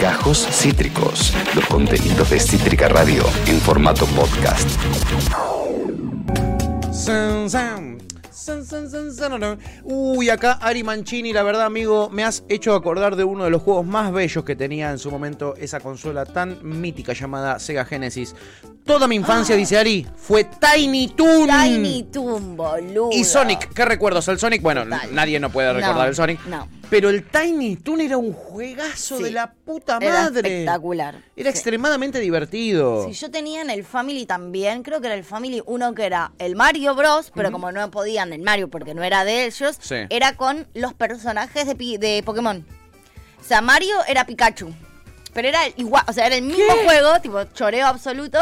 Gajos Cítricos, los contenidos de Cítrica Radio en formato podcast. San, san. San, san, san, san, no. Uy, acá Ari Mancini, la verdad, amigo, me has hecho acordar de uno de los juegos más bellos que tenía en su momento esa consola tan mítica llamada Sega Genesis. Toda mi infancia, dice Ari, fue Tiny Toon. Tiny Toon, boludo. Y Sonic, ¿qué recuerdos? El Sonic, bueno, Total. nadie no puede recordar No, el Sonic. no. Pero el Tiny Toon era un juegazo Sí. de la puta Era madre. espectacular. Era Sí. extremadamente divertido. Sí, yo tenía en el Family también, creo que era el Family uno que era el Mario Bros, pero como no podían el Mario porque no era de ellos, Sí. era con los personajes de, de Pokémon. O sea, Mario era Pikachu, pero era igual, o sea, era el mismo juego, tipo choreo absoluto,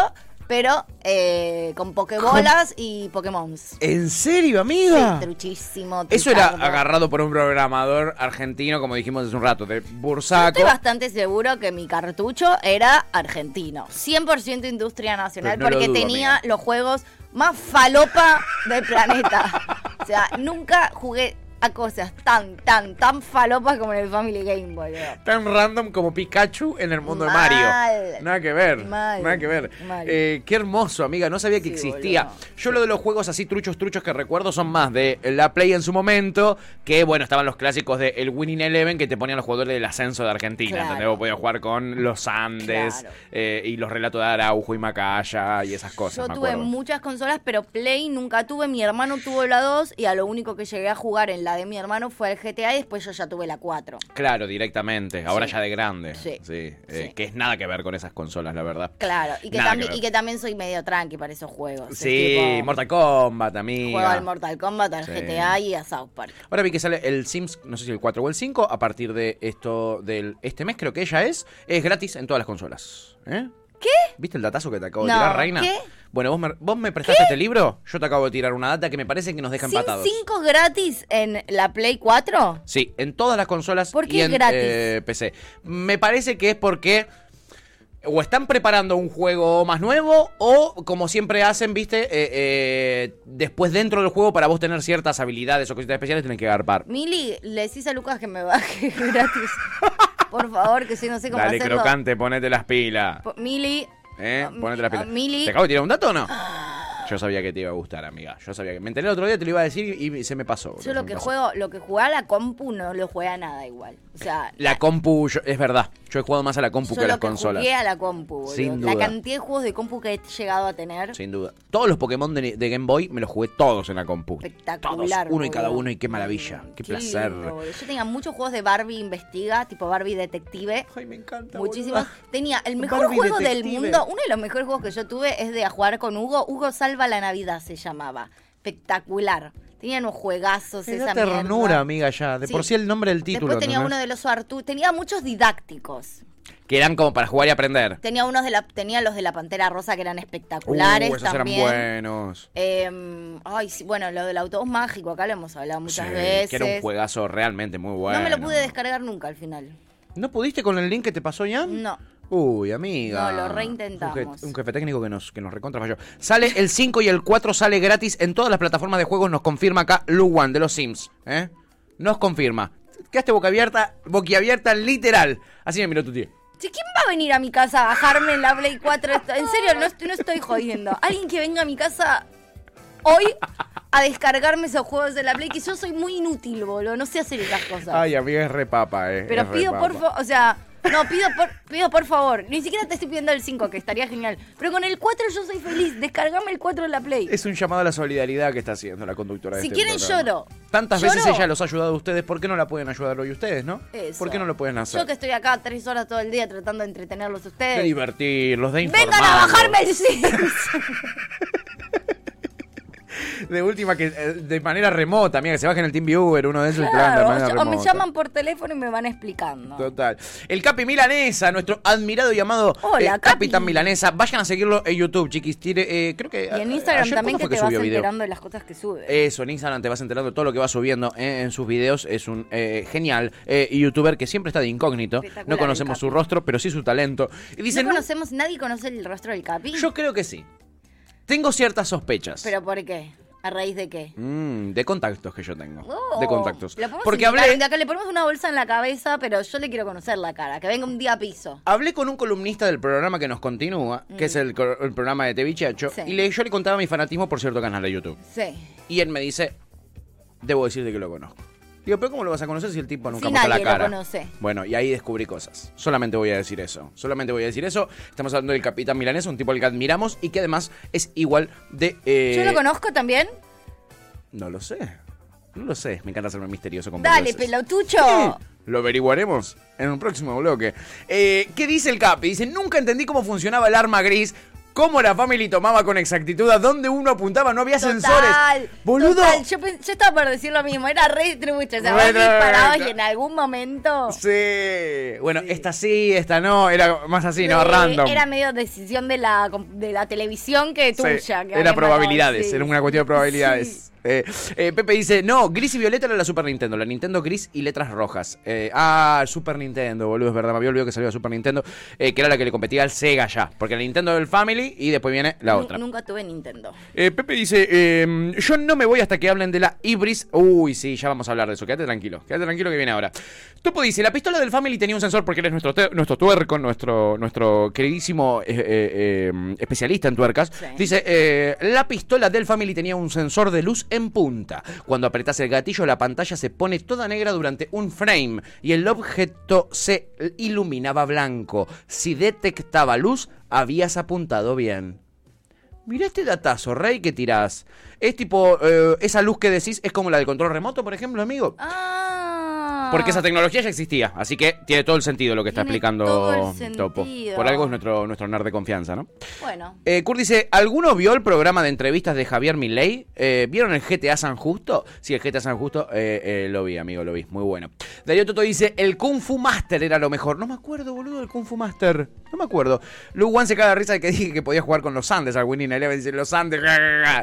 pero eh, con Pokébolas y Pokémons. ¿En serio, Sí, amiga? truchísimo. Eso era agarrado por un programador argentino, como dijimos hace un rato, de Yo Bursaco. estoy bastante seguro que mi cartucho era argentino. 100% industria nacional, Pues no lo porque dudo, tenía amiga. los juegos más falopa del planeta. O sea, nunca jugué a cosas tan, tan, tan falopas como en el Family Game, boludo. Tan random como Pikachu en el mundo Mal. de Mario. Nada que ver. Mal. Nada que ver. Eh, qué hermoso, amiga. No sabía que Sí, existía. boludo. Yo lo de los juegos así truchos, truchos que recuerdo son más de la Play en su momento. Que bueno, estaban los clásicos de el Winning Eleven que te ponían los jugadores del ascenso de Argentina. Claro. ¿entendés? Vos podías jugar con los Andes Claro. eh, y los relatos de Araujo y Macaya y esas cosas. Yo me tuve acuerdo. muchas consolas, pero Play nunca tuve. Mi hermano tuvo la 2 y a lo único que llegué a jugar en la de mi hermano fue el GTA y después yo ya tuve la 4. Claro, directamente. Ahora Sí. ya de grande. Sí. eh, Sí. Que es nada que ver con esas consolas, la verdad. Claro, y que, también, que y que también soy medio tranqui para esos juegos. Es Sí, tipo, Mortal Kombat, amiga. Juego al Mortal Kombat, al. GTA y a South Park. Ahora vi que sale el Sims, no sé si el 4 o el 5, a partir de esto del este mes, creo que ella es, es gratis en todas las consolas. ¿Eh? ¿Qué? ¿Viste el datazo que te acabo de No, tirar, Reina? ¿qué? Bueno, vos me, vos me prestaste este libro, yo te acabo de tirar una data que me parece que nos deja ¿Sin empatados. 5 gratis en la Play 4? Sí, en todas las consolas ¿Por y qué en gratis? eh, PC. Me parece que es porque o están preparando un juego más nuevo o como siempre hacen, viste, Eh, eh, después dentro del juego para vos tener ciertas habilidades o cositas especiales tenés que garpar. Mili, le decís a Lucas que me baje gratis. Por favor, que si no sé cómo Dale, hacerlo. crocante, ponete las pilas. Po- Mili. ¿Eh? a- Ponete las a pilas. Mili. ¿Te acabo de tirar un dato o no? Yo sabía que te iba a gustar, amiga. Yo sabía que. Me enteré el otro día, te lo iba a decir y, y se me pasó. Yo lo que pasó. juego, lo que juega a la compu no lo juega a nada igual. O sea, La compu, yo- es verdad. Yo he jugado más a la compu yo que a las que consolas. jugué a la compu, boludo. Sin La duda. cantidad de juegos de compu que he llegado a tener. Sin duda. Todos los Pokémon de, de Game Boy me los jugué todos en la compu. Espectacular. Todos, uno y cada uno y qué maravilla. Qué, placer. lindo. Yo tenía muchos juegos de Barbie investiga, tipo Barbie detective. Ay, me encanta. Muchísimos. Tenía el mejor Barbie juego del mundo. Uno de los mejores juegos que yo tuve es de a jugar con Hugo. Hugo Salva la Navidad se llamaba. Espectacular. Tenía unos juegazos, Me esa ternura, mierda. amiga, ya. De Sí. por sí el nombre del título. Después tenía uno de los Artu. Tenía muchos didácticos. Que eran como para jugar y aprender. Tenía unos de la, tenía los de la Pantera Rosa que eran espectaculares Uh, esos también. eran buenos. Eh, ay, sí, bueno, lo del autobús mágico, acá lo hemos hablado muchas Sí, veces. Que era un juegazo realmente muy bueno. No me lo pude descargar nunca al final. ¿No pudiste con el link que te pasó ya? No. Uy, amiga. No, lo reintentamos. Un, je- un jefe técnico que nos, que nos recontra falló. Sale el 5 y el 4 sale gratis en todas las plataformas de juegos. Nos confirma acá Luwan de los Sims. ¿eh? Nos confirma. Quedaste boca abierta, boquiabierta literal. Así me miró tu tío. ¿quién va a venir a mi casa a bajarme la Play 4? Esto- En serio, no, no estoy jodiendo. Alguien que venga a mi casa hoy a descargarme esos juegos de la Play, que yo soy muy inútil, boludo. No sé hacer esas cosas. Ay, amiga, es re papa, eh. Pero es re pido por favor, o sea, no, pido por, pido por favor. Ni siquiera te estoy pidiendo el 5, que estaría genial. Pero con el 4 yo soy feliz. Descargame el 4 en la Play. Es un llamado a la solidaridad que está haciendo la conductora de Si este quieren, programa. lloro. Tantas Lloro. veces ella los ha ayudado a ustedes, ¿por qué no la pueden ayudar hoy ustedes, no? Eso. ¿Por qué no lo pueden hacer? Yo que estoy acá tres horas todo el día tratando de entretenerlos a De ustedes. divertirlos, de informar. Vengan a bajarme el Sims. De última, que eh, de manera remota, mira, que se bajen el TeamViewer, uno de esos y plan de Claro, manera o, me llaman por teléfono y me van explicando. Total. El Capi Milanesa, nuestro admirado y amado Hola, eh, Capi. Capitán Milanesa. Vayan a seguirlo en YouTube, chiquis. Tire, eh, creo que. Y en Instagram ayer, también ¿cuándo que te vas video? enterando de las cosas que sube. Eso, en Instagram te vas enterando de todo lo que va subiendo eh, en sus videos. Es un genial youtuber que siempre está de incógnito. No conocemos su rostro, pero sí su talento. Y dicen, "No, conocemos, nadie conoce el rostro del Capi. yo creo que sí. Tengo ciertas sospechas. ¿Pero por qué? ¿A raíz de qué? Mm, de contactos que yo tengo. Oh, de contactos. Porque invitar hablé, día, que le ponemos una bolsa en la cabeza, pero yo le quiero conocer la cara. Que venga un día a piso. hablé con un columnista del programa que nos continúa, que es el, el programa de TV Chacho, Mm. Sí. y le, yo le contaba mi fanatismo por cierto canal de YouTube. Sí. Y él me dice, debo decirte que lo conozco. Digo, pero ¿cómo lo vas a conocer si el tipo nunca Si mostró la nadie lo cara? conoce. Bueno, y ahí descubrí cosas. Solamente voy a decir eso. Solamente voy a decir eso. Estamos hablando del Capitán Milanés, un tipo al que admiramos y que además es igual de... eh, ¿Yo lo conozco también? No lo sé. No lo sé. Me encanta hacerme misterioso con Dale, pelotucho. Lo averiguaremos en un próximo bloque. Eh, ¿Qué dice el Capi? Dice, nunca entendí cómo funcionaba el arma gris, cómo la family tomaba con exactitud a dónde uno apuntaba, no había sensores. Boludo. total. Yo, estaba por decir lo mismo, era re trucha. O sea, vos Bueno, disparabas y en algún momento. Sí. Bueno, esta sí, esta no. Era más así, no, random. Era medio decisión de la, de la televisión que Sí, tuya. que era probabilidades, sí. era una cuestión de probabilidades. Eh, eh, Pepe dice, no, gris y violeta era la Super Nintendo, la Nintendo gris y letras rojas. Eh, ah, Super Nintendo, boludo, es verdad, me había olvidado que salió la Super Nintendo, eh, que era la que le competía al Sega ya, porque la Nintendo del Family y después viene la otra. Nunca tuve Nintendo. Pepe dice, eh, yo no me voy hasta que hablen de la Ibris. Uy, sí, ya vamos a hablar de eso. Quédate tranquilo, quédate tranquilo que viene ahora. Topo dice, la pistola del Family tenía un sensor porque él es nuestro, nuestro tuerco, nuestro, nuestro queridísimo eh, especialista en tuercas. Sí. Dice, la pistola del Family tenía un sensor de luz en punta. Cuando apretas el gatillo, la pantalla se pone toda negra durante un frame y el objeto se iluminaba blanco. Si detectaba luz, habías apuntado bien. Mirá este datazo, Rey, que tirás. Es tipo, eh, esa luz que decís es como la del control remoto, por ejemplo, amigo. Ah. Porque esa tecnología ya existía, así que tiene todo el sentido lo que está Tiene explicando todo el Topo. Por algo es nuestro, nuestro nerd de confianza, ¿no? Bueno. Eh, Kurt dice, ¿alguno vio el programa de entrevistas de Javier Milei? Eh, ¿Vieron el GTA San Justo? Sí, el GTA San Justo eh, eh, lo vi, amigo, lo vi. Muy bueno. Darío Toto dice, el Kung Fu Master era lo mejor. No me acuerdo, boludo, del Kung Fu Master. No me acuerdo. Lu Wan se caga de risa de que dije que podía jugar con los Andes al Winning Eleven. Dice, los Andes,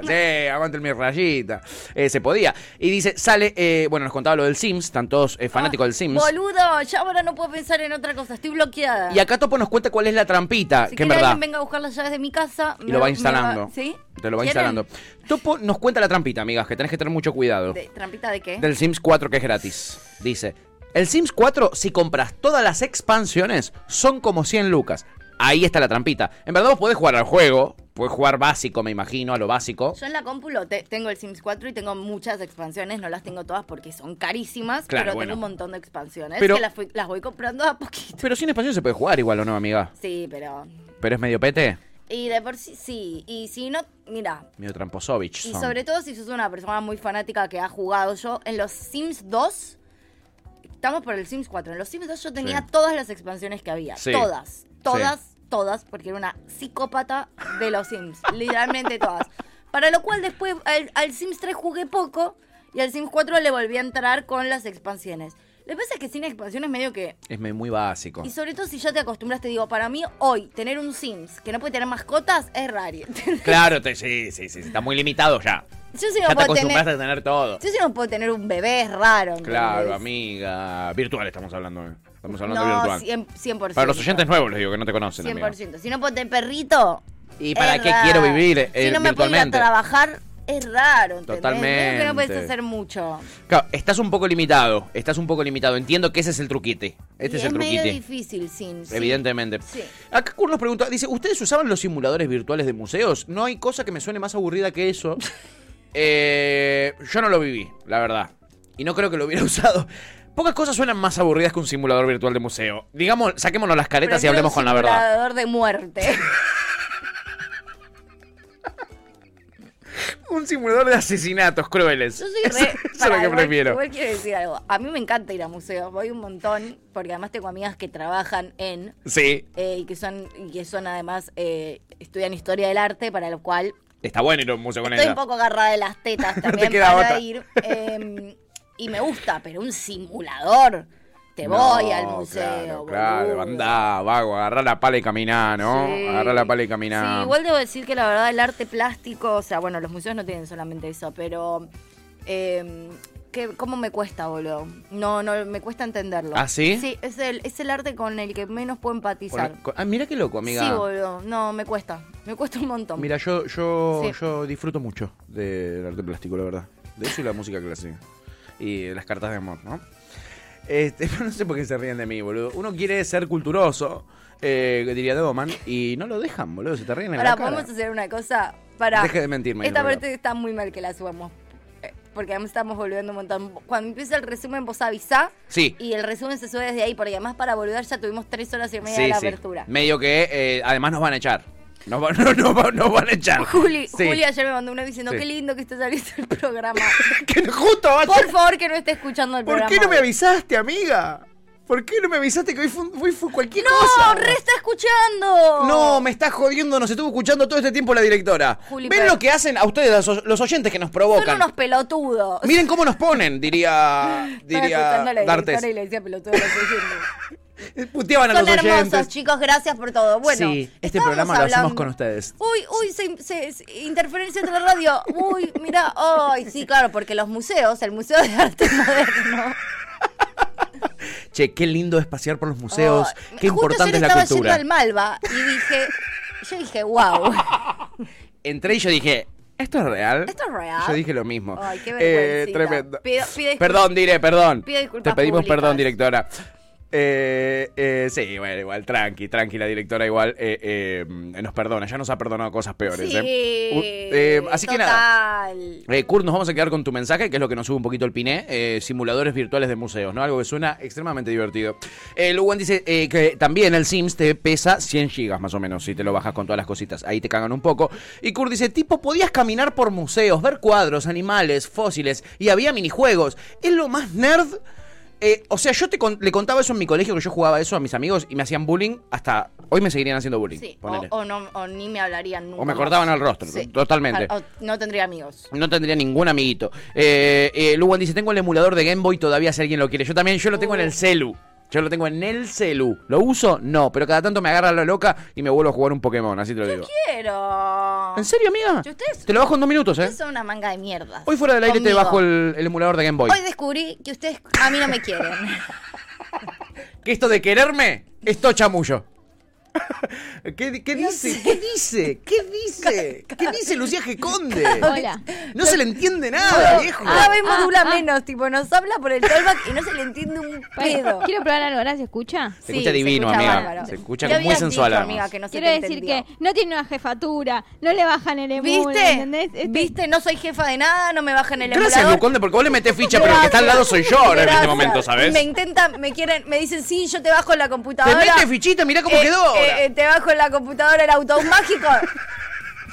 sí, aguanten mi rayita. Se podía. Y dice, sale, bueno, nos contaba lo del Sims, están todos fanáticos del Sims. Boludo, ya ahora no puedo pensar en otra cosa, estoy bloqueada. Y acá Topo nos cuenta cuál es la trampita, si que en verdad... alguien venga a buscar las llaves de mi casa. Y me lo va instalando. ¿Sí? Te lo va ¿Quieren? instalando. Topo nos cuenta la trampita, amigas, que tenés que tener mucho cuidado. De- ¿Trampita de qué? Del Sims 4 que es gratis. Dice, el Sims 4, si compras todas las expansiones, son como 100 lucas. Ahí está la trampita. En verdad vos podés jugar al juego, podés jugar básico, me imagino, a lo básico. Yo en la compu lo te- tengo el Sims 4 y tengo muchas expansiones, no las tengo todas porque son carísimas, Claro, pero bueno. tengo un montón de expansiones Pero- que las, fui- las voy comprando a poquito. Pero sin expansión se puede jugar igual o no, amiga. Sí, pero... Pero es medio pete, Y de por sí, sí. Y si no, mira, medio tramposovich. Y sobre todo si sos una persona muy fanática que ha jugado yo, en los Sims 2, estamos por el Sims 4, en los Sims 2 yo tenía Sí. todas las expansiones que había. Sí. Todas, todas, todas, porque era una psicópata de los Sims, literalmente todas. Para lo cual después al, al Sims 3 jugué poco y al Sims 4 le volví a entrar con las expansiones. Lo que pasa es que sin expansiones medio que... Es muy básico. Y sobre todo si ya te acostumbraste, digo, para mí hoy tener un Sims que no puede tener mascotas es raro. Claro, te- sí, sí, sí, está muy limitado ya. Yo si Ya no te puedo acostumbraste tener... a tener todo. Yo si no puedo tener un bebé es raro. ¿entendés? Claro, amiga. Virtual estamos hablando. eh. Estamos hablando No, virtual. 100%, 100%. Para los oyentes nuevos les digo que no te conocen, amiga. 100%. Si no puedo tener perrito. ¿Y para es qué raro. quiero vivir eh, Si no me puedo ir a trabajar, es raro. ¿entendés? Totalmente. Creo que no puedes hacer mucho. Claro, estás un poco limitado. Estás un poco limitado. Entiendo que ese es el truquite. Este Y es el medio truquite. difícil, sin. Evidentemente. Sí. Acá Kurt nos pregunta, dice, ¿ustedes usaban los simuladores virtuales de museos? No hay cosa que me suene más aburrida que eso. Eh, yo no lo viví, la verdad. Y no creo que lo hubiera usado. Pocas cosas suenan más aburridas que un simulador virtual de museo. Digamos, saquémonos las caretas y hablemos un con la verdad. simulador de muerte. Un simulador de asesinatos crueles. Yo soy re. eso es lo que igual- prefiero. Igual quiero decir algo. A mí me encanta ir a museos. Voy un montón. Porque además tengo amigas que trabajan en. Sí, eh, y que son y que son además eh, estudian historia del arte para lo cual está bueno ir a un museo con estoy ella. un poco agarrada de las tetas te también queda para otra. ir eh, y me gusta pero un simulador te No, voy al museo Claro, claro, andá, vago, agarrá la pala y caminá, ¿no? Sí. Agarrá la pala y caminá. Sí, igual debo decir que la verdad el arte plástico, o sea, bueno, los museos no tienen solamente eso, pero eh, que cómo me cuesta, boludo. No, no, me cuesta entenderlo. ¿Ah, sí? Sí, es el, es el arte con el que menos puedo empatizar. Con- con- ah, mira qué loco, amiga. Sí, boludo. No, me cuesta. Me cuesta un montón. Mira, yo, yo, Sí. yo disfruto mucho del arte plástico, la verdad. De eso y la música clásica. Y las cartas de amor, ¿no? Este, no sé por qué se ríen de mí, boludo. Uno quiere ser culturoso, eh, diría Doman, y no lo dejan, boludo. Se te ríen en Ahora, la cara. podemos hacer una cosa para. Deje de mentirme. Esta parte está muy mal que la subamos. eh, Porque además estamos volviendo un montón. Cuando empieza el resumen, vos avisá. Sí. Y el resumen se sube desde ahí. Porque además, para volver, ya tuvimos tres horas y media Sí, de la sí. apertura. Medio que, eh, además nos van a echar. Nos, van- no, no, van- nos van a echar. Juli, Sí. Juli ayer me mandó una diciendo: Sí. Qué lindo que esté saliendo el programa. Que justo vaya- Por favor, que no esté escuchando el ¿Por programa. qué no me avisaste, amiga? ¿Por qué no me avisaste que hoy fue, hoy fue cualquier ¡No! cosa? ¡Re está escuchando! No, me estás jodiendo, nos estuvo escuchando todo este tiempo la directora. Juli, ¿Ven lo que hacen a ustedes, los, los oyentes que nos Son provocan? unos pelotudos. Miren cómo nos ponen, diría, diría D'Artes. y le decía pelotudo a los oyentes. Puteaban a Son los hermosos, oyentes. chicos, gracias por todo. Bueno, Sí, este programa lo hacemos hablando- con ustedes. Uy, uy, se, se- se- interferencia entre la radio. Uy, mira, ay, sí, claro, porque los museos, el Museo de Arte Moderno. Che, qué lindo es pasear por los museos, ay, qué importante es la estaba cultura. yendo al Malva y dije, yo dije, wow, Entré y yo dije, ¿esto es real? ¿esto es real? Yo dije lo mismo. Ay, qué Eh, tremendo. Pido- pido perdón, diré, perdón. Pido disculpas Te pedimos públicas. perdón, directora. Eh, eh, sí, bueno, igual, tranqui, tranqui, la directora igual eh, eh, nos perdona, ya nos ha perdonado cosas peores. Sí. U- eh, así que nada. Kurt, nos vamos a quedar con tu mensaje, que es lo que nos sube un poquito el piné. simuladores virtuales de museos, ¿no? Algo que suena extremadamente divertido. Luwan dice que también el Sims te pesa 100 gigas más o menos, si te lo bajas con todas las cositas. Ahí te cagan un poco. Y Kurt dice, tipo, podías caminar por museos, ver cuadros, animales, fósiles, y había minijuegos. Es lo más nerd. Eh, o sea, yo te con- le contaba eso en mi colegio, que yo jugaba eso a mis amigos y me hacían bullying. Hasta hoy me seguirían haciendo bullying. Sí, o, no, o ni me hablarían nunca. O me cortaban al rostro, totalmente. O no tendría amigos. No tendría ningún amiguito. Eh, eh, Luwan dice, tengo el emulador de Game Boy todavía si alguien lo quiere. Yo también, yo lo tengo en el celu. Yo lo tengo en el celu. ¿Lo uso? No, pero cada tanto me agarra la loca y me vuelvo a jugar un Pokémon, así te lo digo. Quiero. ¿En serio, amiga? ¿Y ustedes? Te lo bajo en dos minutos, ¿eh? Ustedes son una manga de mierda. Hoy fuera del aire te bajo el, el emulador de Game Boy. Hoy descubrí que ustedes a mí no me quieren. Que esto de quererme es chamullo. ¿Qué, dice? ¿Qué dice? ¿Qué dice? ¿Qué dice Lucía G. Conde? Hola. No se le entiende nada, viejo. Cada vez modula ah, ah. menos, tipo, nos habla por el callback y no se le entiende un pedo. Quiero probar algo, ahora se escucha. Se escucha divino, escucha amiga. bárbaro. Se escucha muy sensual, dicho, amiga, que no se Quiero decir entendió. que no tiene una jefatura, no le bajan el emul, ¿Viste? ¿entendés? Este- ¿Viste? No soy jefa de nada, no me bajan el Gracias, emulador. Luconde, porque vos le metés ficha, pero el que está al lado soy yo ahora en este Gracias. momento, ¿sabes? Me intentan, me quieren, me dicen, sí, yo te bajo en la computadora. Te mete fichita, mirá cómo Eh, quedó eh, eh, te bajo en la computadora el auto mágico.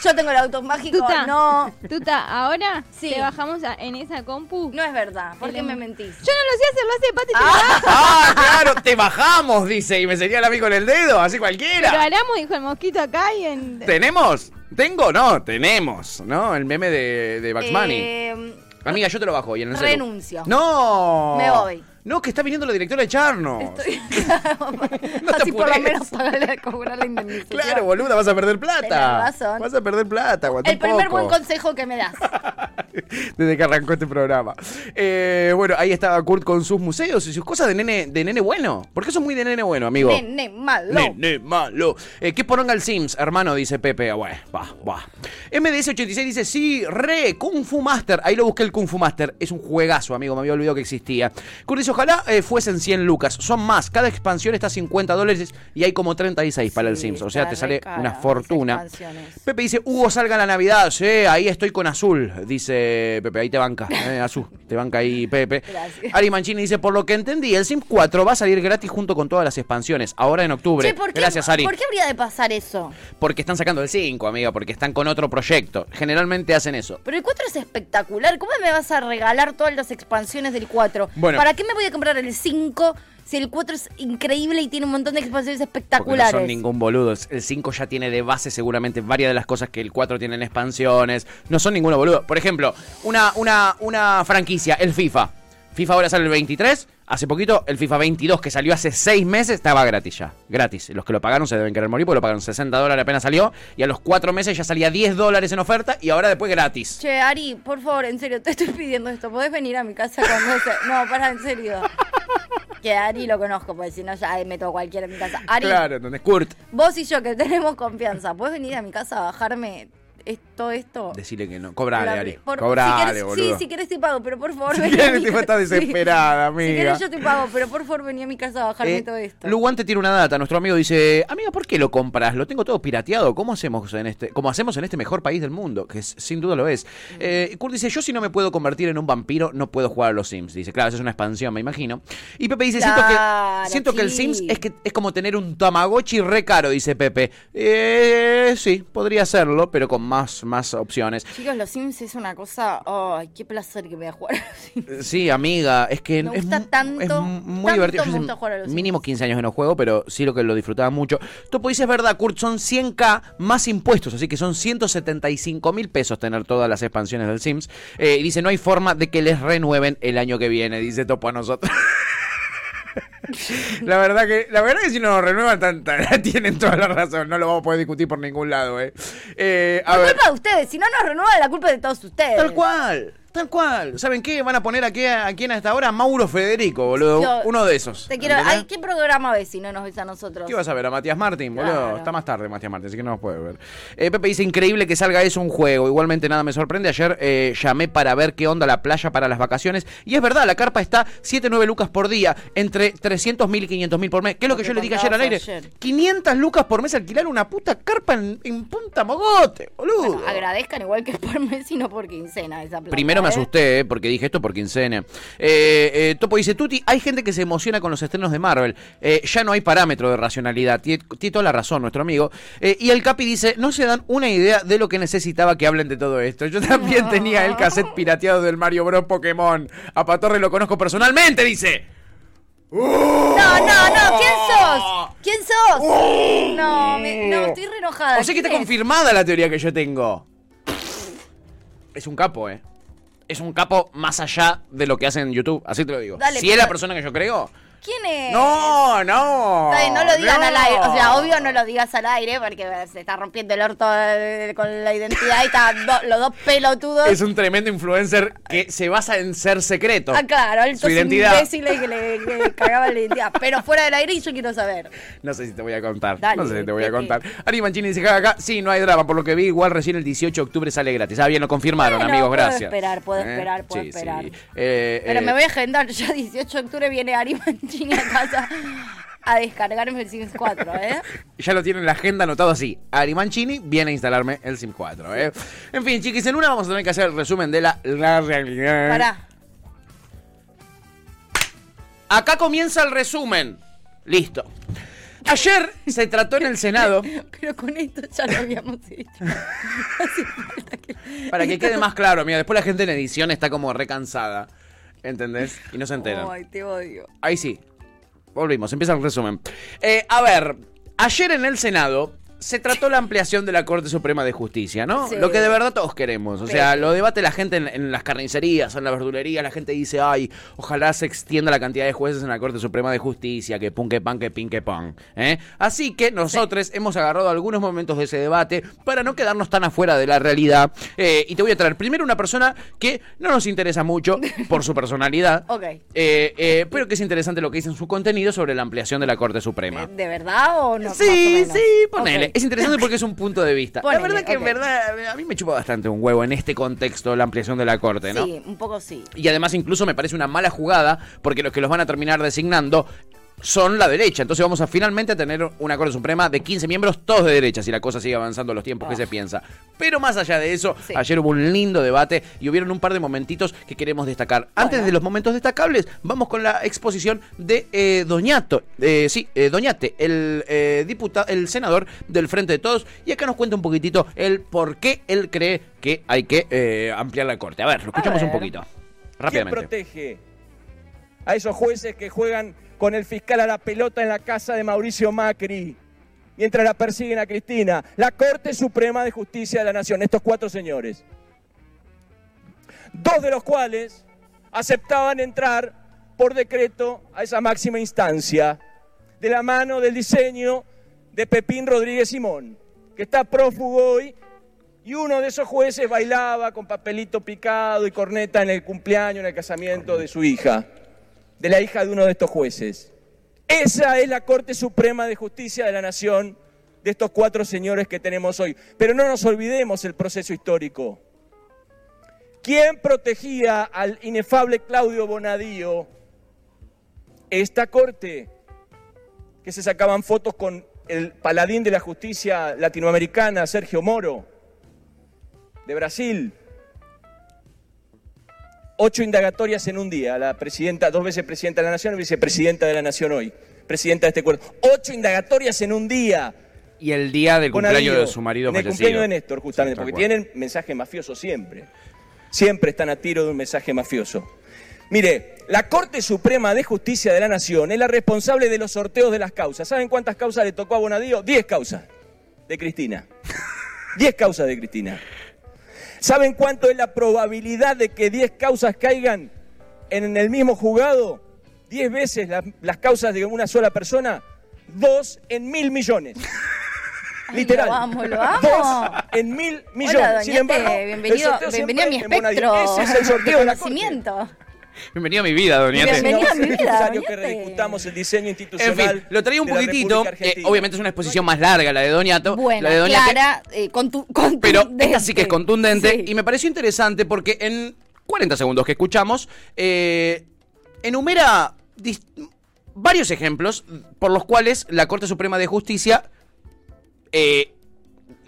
Yo tengo el auto mágico. Tuta, No, Tuta, ahora Sí. te bajamos a- en esa compu. no es verdad. ¿Por qué em- me mentís? Yo no lo sé hacer, lo hace Pati. Ah. bajo. Ah, claro, te bajamos, dice, y me señala a mí con el dedo, así Pero cualquiera. haramos, dijo el mosquito acá y en... ¿Tenemos? ¿Tengo? No, tenemos, ¿no? El meme de, de Bugs. Eh, Amiga, yo te lo bajo y en el celu. renuncio. ¡No! Me voy. No, que está viniendo la directora de echarnos. estoy- No te Así por lo menos pagarle, cobrar la indemnización. Claro, boluda, vas a perder plata. Razón. Vas a perder plata, El primer poco. buen consejo que me das. Desde que arrancó este programa. Eh, bueno, ahí estaba Kurt con sus museos y sus cosas de nene, de nene bueno. Porque eso es muy de nene bueno, amigo. Nene malo. Nene malo. Eh, ¿Qué poronga el Sims, hermano? Dice Pepe. Ah, Bueno, va, va. MDS86 dice, sí, re, Kung Fu Master. Ahí lo busqué el Kung Fu Master. Es un juegazo, amigo. Me había olvidado que existía. Kurt dice, ojalá eh, fuesen 100 lucas. Son más. Cada expansión está a 50 dólares y hay como 36 para el Sims. O sea, te sale cara una fortuna. Pepe dice, Hugo, salga la Navidad. Sí, ahí estoy con azul. Dice Pepe, ahí te banca. Eh, azul, te banca ahí Pepe. Gracias. Ari Mancini dice, por lo que entendí, el Sims 4 va a salir gratis junto con todas las expansiones. Ahora en octubre. Che, ¿por qué, Gracias, Ari. ¿Por qué habría de pasar eso? Porque están sacando el 5, amiga, porque están con otro proyecto. Generalmente hacen eso. Pero el 4 es espectacular. ¿Cómo me vas a regalar todas las expansiones del 4? Bueno. ¿Para qué me voy a comprar el 5 si el 4 es increíble y tiene un montón de expansiones Porque no espectaculares? son ningún boludo. El 5 ya tiene de base seguramente varias de las cosas que el 4 tiene en expansiones. No son ninguno boludo. Por ejemplo, una, una, una franquicia, el FIFA. FIFA ahora sale el 23. Hace poquito, el FIFA 22, que salió hace 6 meses, estaba gratis ya. Gratis. Los que lo pagaron se deben querer morir porque lo pagaron 60 dólares apenas salió. Y a los 4 meses ya salía 10 dólares en oferta y ahora después gratis. Che, Ari, por favor, en serio, te estoy pidiendo esto. ¿Podés venir a mi casa cuando se... No, para, en serio. Que Ari lo conozco, porque si no ya meto a cualquiera en mi casa. Ari, Claro, entonces Kurt. vos y yo que tenemos confianza, ¿podés venir a mi casa a bajarme es- todo esto? Decirle que no. Cobrale, Ari. por- Cobrale, si querés- boludo. Sí, si querés te pago, pero por favor Si querés, mi tipo, está casa. Sí. desesperada, Si querés yo te pago, pero por favor vení a mi casa a bajarme Eh, todo esto. Luguante tiene una data. Nuestro amigo dice: Amiga, ¿por qué lo compras? Lo tengo todo pirateado. ¿Cómo hacemos en este, como hacemos en este mejor país del mundo? Que es- sin duda lo es. Eh, Kurt dice: Yo, si no me puedo convertir en un vampiro, no puedo jugar a los Sims. Dice: Claro, eso es una expansión, me imagino. Y Pepe dice: Siento que, siento que el. Sims es, que, es como tener un Tamagotchi re caro, dice Pepe. Eh, sí, podría serlo, pero con más, más opciones. Chicos, los Sims es una cosa. Ay, qué placer que me voy a jugar a los Sims. Sí, amiga, es que Me es, gusta tanto, es mu- muy tanto divertido. me Yo jugar a los Sims. mínimo 15 años que no juego, pero sí lo que lo disfrutaba mucho. Topo dice es verdad, Kurt, son 100k más impuestos, así que son 175 mil pesos tener todas las expansiones del Sims. Eh, y dice, no hay forma de que les renueven el año que viene, dice Topo a nosotros. La verdad que, la verdad que si no nos renuevan, tan- tan- tienen toda la razón. No lo vamos a poder discutir por ningún lado, eh. Eh, a La ver. culpa de ustedes, si no nos renuevan, la culpa es de todos ustedes. Tal cual, tal cual. ¿Saben qué? Van a poner aquí a, a quién a esta hora? Mauro Federico, boludo. Yo- Uno de esos. Te quiero. ¿Qué programa ves si no nos ves a nosotros? ¿Qué vas a ver? ¿A Matías Martín, boludo? Claro. Está más tarde Matías Martín, así que no nos puede ver. Eh, Pepe dice, increíble que salga eso un juego. Igualmente nada me sorprende. Ayer eh, llamé para ver qué onda la playa para las vacaciones. Y es verdad, la carpa está 7, 9 lucas por día, entre 300 mil y 500 mil por mes. ¿Qué es lo Lo que que yo le dije ayer al aire? ayer. 500 lucas por mes alquilar una puta carpa en, en Punta Mogote, boludo. Bueno, agradezcan igual que por mes y no por quincena esa plata. Primero me asusté, eh, porque dije esto por quincena. Eh, eh, Topo dice, Tuti, hay gente que se emociona con los estrenos de Marvel. Eh, ya no hay parámetro de racionalidad. Tiene, toda la razón nuestro amigo. Eh, y el Capi dice, no se dan una idea de lo que necesitaba que hablen de todo esto. Yo también tenía el cassette pirateado del Mario Bros. Pokémon. A Patorre lo conozco personalmente, dice. No, no, no, ¿quién sos? ¿Quién sos? No, me- no, estoy re enojada. ¡Oh! O sea que está confirmada la teoría que yo tengo. Es un capo, ¿eh? Es un capo más allá de lo que hace en YouTube, así te lo digo. Dale, si es la persona que yo creo. ¿Quién es? No, no. Bien, no lo digan no. al aire. O sea, obvio no lo digas al aire porque se está rompiendo el orto con la identidad y están do- los dos pelotudos. Es un tremendo influencer que se basa en ser secreto. Ah, claro, Su identidad. que le que la identidad. Pero fuera del aire y yo quiero saber. No sé si te voy a contar. Dale, no sé si te voy a ¿qué- contar. Ari Mancini dice acá, sí, no hay drama. Por lo que vi, igual recién el 18 de octubre sale gratis. Ah, bien, lo confirmaron, Bueno, amigos, puedo gracias. esperar, puedo ¿Eh? esperar, puedo Sí, esperar. sí. Eh, Pero eh, me voy a agendar. Ya 18 de octubre viene Ari Mancini a casa a descargarme el Sims 4, ¿eh? Ya lo tiene en la agenda anotado así. Ari Mancini viene a instalarme el Sim 4. ¿eh? En fin, chiquis, en una vamos a tener que hacer el resumen de la, la realidad. Pará. Acá comienza el resumen. Listo. Ayer se trató en el Senado, Pero con esto ya lo habíamos hecho. No hace falta que- para que quede más claro, mira, después la gente en edición está como recansada. ¿Entendés? Y no se enteran. Ay, te odio. Ahí sí. Volvimos, empieza el resumen. Eh, a ver, ayer en el Senado se trató la ampliación de la Corte Suprema de Justicia, ¿no? Sí. Lo que de verdad todos queremos. O sea, Sí. lo debate la gente en, en las carnicerías, en la verdulería, la gente dice, ay, ojalá se extienda la cantidad de jueces en la Corte Suprema de Justicia, que pun, que pan, que pin, que pan. ¿eh? Así que nosotros hemos agarrado algunos momentos de ese debate para no quedarnos tan afuera de la realidad. Eh, y te voy a traer primero una persona que no nos interesa mucho por su personalidad. Ok. Eh, eh, pero que es interesante lo que dice en su contenido sobre la ampliación de la Corte Suprema. ¿De verdad o no? Sí, sí, ponele. Es interesante porque es un punto de vista. Ponele, la verdad que en verdad a mí me chupa bastante un huevo en este contexto la ampliación de la Corte, ¿no? Sí, un poco sí. Y además incluso me parece una mala jugada porque los que los van a terminar designando son la derecha. Entonces vamos a finalmente tener una Corte Suprema de 15 miembros, todos de derecha, si la cosa sigue avanzando a los tiempos que Ah. se piensa. Pero más allá de eso, Sí. ayer hubo un lindo debate y hubieron un par de momentitos que queremos destacar. Antes de los momentos destacables, vamos con la exposición de eh, Doñato, eh, sí, eh, Doñate, el eh, diputado, el senador del Frente de Todos, y acá nos cuenta un poquitito el por qué él cree que hay que eh, ampliar la Corte. A ver, lo escuchamos un poquito. ¿Quién Rápidamente. protege a esos jueces que juegan con el fiscal a la pelota en la casa de Mauricio Macri mientras la persiguen a Cristina? La Corte Suprema de Justicia de la Nación, estos cuatro señores. Dos de los cuales aceptaban entrar por decreto a esa máxima instancia, de la mano del diseño de Pepín Rodríguez Simón, que está prófugo hoy, y uno de esos jueces bailaba con papelito picado y corneta en el cumpleaños, en el casamiento de su hija, de la hija de uno de estos jueces. Esa es la Corte Suprema de Justicia de la Nación de estos cuatro señores que tenemos hoy. Pero no nos olvidemos el proceso histórico. ¿Quién protegía al inefable Claudio Bonadío? Esta corte, que se sacaban fotos con el paladín de la justicia latinoamericana, Sergio Moro, de Brasil. Ocho indagatorias en un día, la presidenta, dos veces presidenta de la Nación y vicepresidenta de la Nación hoy, presidenta de este cuerpo. Ocho indagatorias en un día. Y el día del cumpleaños de su marido En el fallecido. cumpleaños de Néstor, justamente, Sí, porque cual. tienen mensaje mafioso siempre. Siempre están a tiro de un mensaje mafioso. Mire, la Corte Suprema de Justicia de la Nación es la responsable de los sorteos de las causas. ¿Saben cuántas causas le tocó a Bonadío? Diez causas de Cristina. Diez causas de Cristina. ¿Saben cuánto es la probabilidad de que diez causas caigan en el mismo juzgado? Diez veces la- las causas de una sola persona. Dos en mil millones. Ay, Literal. Lo amo, lo amo. Dos en mil millones. Hola, Sin embargo, bienvenido, bienvenido a mi espectro Ese es el sorteo de la Corte. Bienvenido a mi vida, doñate. Bienvenido a mi es vida, necesario que rediscutamos el diseño En institucional. fin, lo traía un poquitito. Eh, obviamente es una exposición más larga la de Doñato. Buena, la de Doñate, clara, eh, contu- contundente. Pero esta sí que es contundente. Sí. Y me pareció interesante porque en 40 segundos que escuchamos, eh, enumera varios ejemplos por los cuales la Corte Suprema de Justicia eh,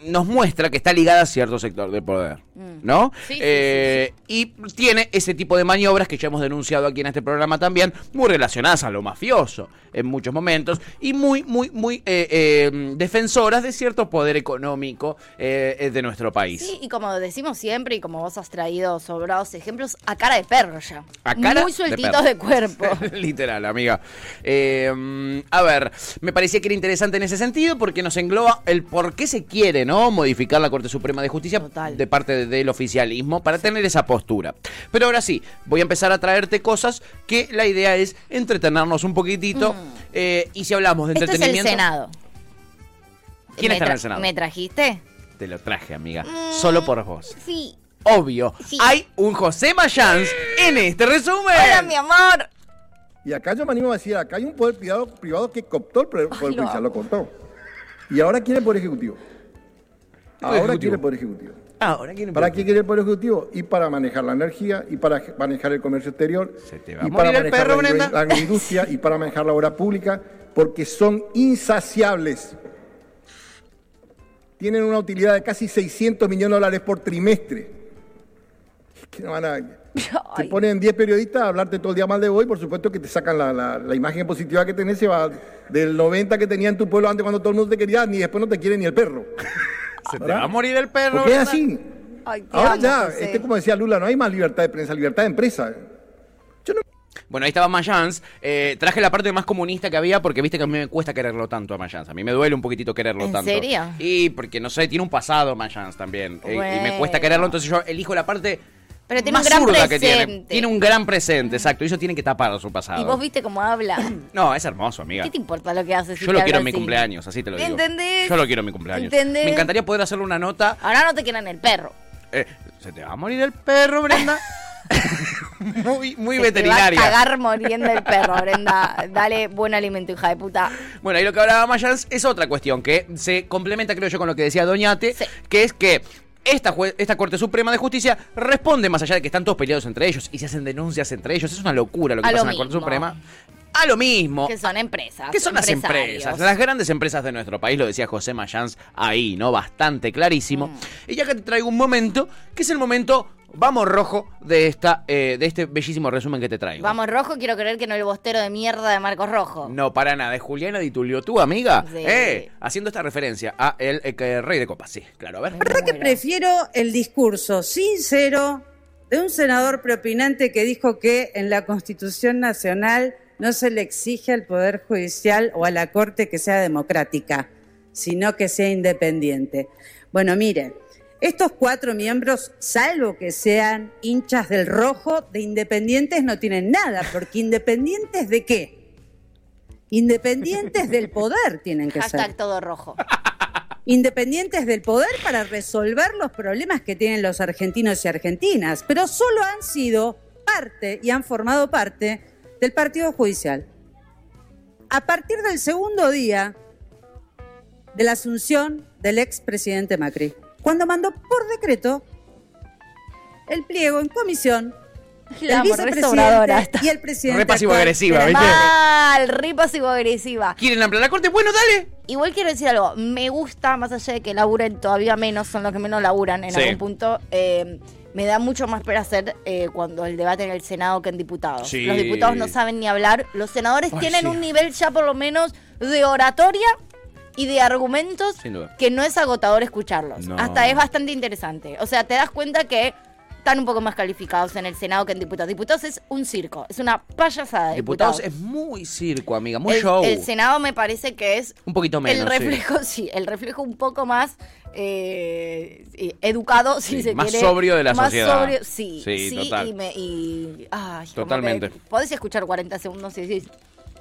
nos muestra que está ligada a cierto sector del poder, ¿no? Mm. Sí, sí, Eh, Y tiene ese tipo de maniobras que ya hemos denunciado aquí en este programa también, muy relacionadas a lo mafioso en muchos momentos y muy, muy, muy eh, eh, defensoras de cierto poder económico de nuestro país. Sí, y como decimos siempre, y como vos has traído sobrados ejemplos, a cara de perro ya. A cara Muy de sueltitos de, cuerpo. Literal, amiga. A ver, me parecía que era interesante en ese sentido porque nos engloba el por qué se quiere, ¿no? Modificar la Corte Suprema de Justicia Total. de parte de- del oficialismo para tener esa postura. Pero ahora sí, voy a empezar a traerte cosas que la idea es entretenernos un poquitito. eh, y si hablamos de Mm. Esto es el entretenimiento. Senado. ¿Quién ¿Me está en el Senado? ¿Me trajiste? Te lo traje, amiga. Solo por vos. Sí. Obvio. Sí. Hay un José Mayans en este resumen. Hola, mi amor. Y acá yo me animo a decir, acá hay un poder privado, privado que cooptó el poder, lo judicial, amo. lo cooptó. Y ahora quiere el poder ejecutivo. Ahora ejecutivo? quiere el poder ejecutivo. Ahora ¿Para qué quiere el poder ejecutivo? Y para manejar la energía, y para manejar el comercio exterior, Se te va a y morir para el manejar perro, la, Brenda. la agroindustria, y para manejar la obra pública, porque son insaciables. Tienen una utilidad de casi 600 millones de dólares por trimestre. Es que no van a... Te Ay, ponen 10 periodistas a hablarte todo el día mal de hoy, por supuesto que te sacan la, la- la imagen positiva que tenés, se va del 90 que tenía en tu pueblo antes cuando todo el mundo te quería, ni después no te quiere ni el perro. Se te va a morir el perro. Porque es así. ay, Ahora amo, ya, José. este, como decía Lula, no hay más libertad de prensa, libertad de empresa. Bueno, ahí estaba Mayans. Eh, traje la parte más comunista que había porque viste que a mí me cuesta quererlo tanto a Mayans. A mí me duele un poquitito quererlo ¿En tanto. serio? Y porque, no sé, tiene un pasado Mayans también. Eh, y me cuesta quererlo, entonces yo elijo la parte Pero tiene más un gran zurda que tiene. presente. Tiene un gran presente, exacto. Y eso tiene que tapar su pasado. Y vos viste cómo habla. No, es hermoso, amiga. ¿Qué te importa lo que haces? si Yo lo quiero en mi cumpleaños, así te lo digo. ¿Entendés? Yo lo quiero en mi cumpleaños. ¿Entendés? Me encantaría poder hacerle una nota. Ahora no te quieran el perro. Eh, ¿Se te va a morir el perro, Brenda? muy muy Se veterinaria. Te va a cagar moriendo el perro, Brenda. Dale buen alimento, hija de puta. Bueno, ahí lo que hablaba Mayans es otra cuestión que se complementa, creo yo, con lo que decía Doñate, Sí. que es que esta, esta Corte Suprema de Justicia responde más allá de que están todos peleados entre ellos y se hacen denuncias entre ellos. Es una locura lo que A pasa lo en la Corte. Suprema. A lo mismo. Que son empresas. ¿Qué son las empresas? Las grandes empresas de nuestro país, lo decía José Mayans ahí, ¿no? Bastante clarísimo. Mm. Y ya que te traigo un momento, que es el momento, vamos rojo, de, esta, eh, de este bellísimo resumen que te traigo. Vamos rojo, quiero creer que no el bostero de mierda de Marcos Rojo. No, para nada. Es Juliana Di Tulio, tu amiga. Sí. Eh, haciendo esta referencia a el, eh, que rey de copas. Sí, claro. A ver. Me verdad que prefiero el discurso sincero de un senador preopinante que dijo que en la Constitución Nacional no se le exige al Poder Judicial o a la Corte que sea democrática, sino que sea independiente. Bueno, mire, Estos cuatro miembros, salvo que sean hinchas del rojo, de independientes no tienen nada, porque independientes de qué? Independientes del poder tienen que ser. Hashtag todo rojo. Independientes del poder para resolver los problemas que tienen los argentinos y argentinas, pero solo han sido parte y han formado parte del Partido Judicial. A partir del segundo día de la asunción del expresidente Macri, cuando mandó por decreto el pliego en comisión, La el vicepresidente y el presidente. Re pasivo agresiva, ¿viste? Mal, re pasivo-agresiva. ¿Quieren ampliar la corte? Bueno, dale. Igual quiero decir algo, me gusta, más allá de que laburen todavía menos, son los que menos laburan en Sí. algún punto, eh, me da mucho más placer eh, cuando el debate en el Senado que en diputados. Sí. Los diputados no saben ni hablar, los senadores Ay, tienen sí. un nivel ya por lo menos de oratoria y de argumentos que no es agotador escucharlos. No. Hasta es bastante interesante. O sea, te das cuenta que están un poco más calificados en el Senado que en diputados. Diputados es un circo, es una payasada. de Diputados Diputados, es muy circo, amiga, muy el, show. el Senado me parece que es Un poquito menos. el reflejo, sí. el reflejo un poco más eh, educado, si Sí, se más quiere. sobrio de la más sociedad. sobrio, sí, Sí, sí, total. y me, y, ay, como Totalmente. podés escuchar 40 segundos y decís,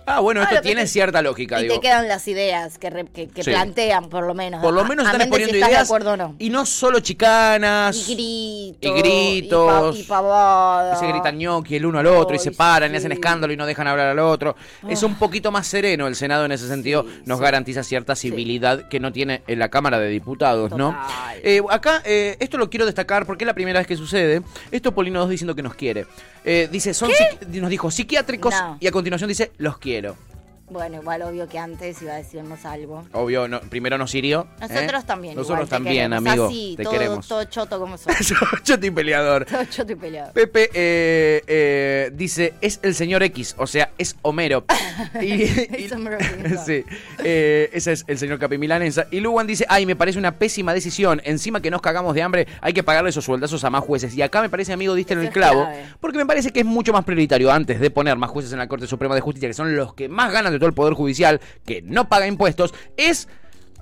Ah, bueno, Ah, esto que tiene te- cierta lógica, y digo. te quedan las ideas que, re- que, que Sí. plantean, por lo menos. Por lo menos a están exponiendo si estás ideas. de acuerdo o no. Y no solo chicanas. Y gritos. y gritos. Y, pa- y pavadas. Y se gritan ñoqui el uno al otro y se paran y hacen escándalo y no dejan hablar al otro. Es un poquito más sereno el Senado en ese sentido. Sí, Nos garantiza cierta civilidad que no tiene en la Cámara de Diputados, ¿no? Eh, acá, eh, esto lo quiero destacar porque es la primera vez que sucede. Esto Polino 2 diciendo que nos quiere. Eh, dice, son nos dijo psiquiátricos No. y a continuación dice, los quiero. Bueno, igual obvio que antes iba a decirnos algo. Obvio, no, primero nos hirió. ¿eh? Nosotros también. Nosotros también, queremos. amigo. Así, te todo, queremos. todo choto como sos. Yo estoy peleador. todo choto y peleado. Pepe eh, eh, dice, es el señor X, o sea, es Homero. Y, y- Es Homero sí, eh, ese es el señor Capimilanesa. Y Luwan dice, ay, me parece una pésima decisión. Encima que nos cagamos de hambre, hay que pagarle esos sueldazos a más jueces. Y acá me parece, amigo, diste en el clavo. Porque me parece que es mucho más prioritario antes de poner más jueces en la Corte Suprema de Justicia, que son los que más ganan de todo el Poder Judicial, que no paga impuestos, es...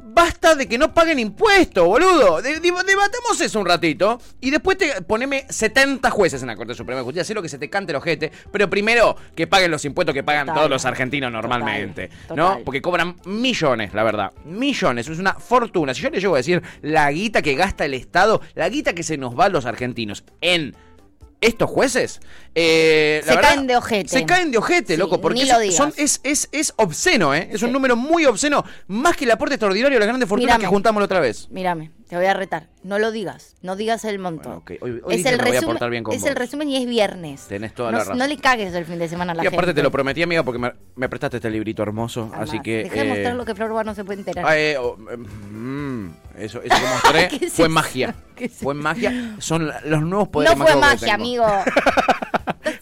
Basta de que no paguen impuestos, boludo. De- de- debatamos eso un ratito. Y después te poneme 70 jueces en la Corte Suprema de Justicia. Sé lo que se te cante el ojete. Pero primero que paguen los impuestos que pagan Total. todos los argentinos normalmente. Total, ¿No? Porque cobran millones, la verdad. Millones. Es una fortuna. Si yo le llego a decir la guita que gasta el Estado, la guita que se nos va a los argentinos en estos jueces. eh, la Se verdad, caen de ojete. Se caen de ojete, Sí, loco. Porque son- lo son- es, es, es obsceno, ¿eh? Es un número muy obsceno. Más que el aporte extraordinario de las grandes fortunas Mírame. que juntamos la otra vez. Mírame, te voy a retar. No lo digas. No digas el montón. Bueno. Hoy- hoy me voy a portar bien con es vos. el resumen y es viernes. Tenés toda no, la razón. No le cagues el fin de semana a la Y aparte gente. te lo prometí, amiga, porque me, me prestaste este librito hermoso. Así que. Deja de eh, mostrar lo que Flor Bar no se puede enterar. ah, eh, oh, eh, mm, eso, eso que mostré ¿Qué es fue magia. ¿Qué es Fue magia. Son los nuevos poderes no fue magia, amigo.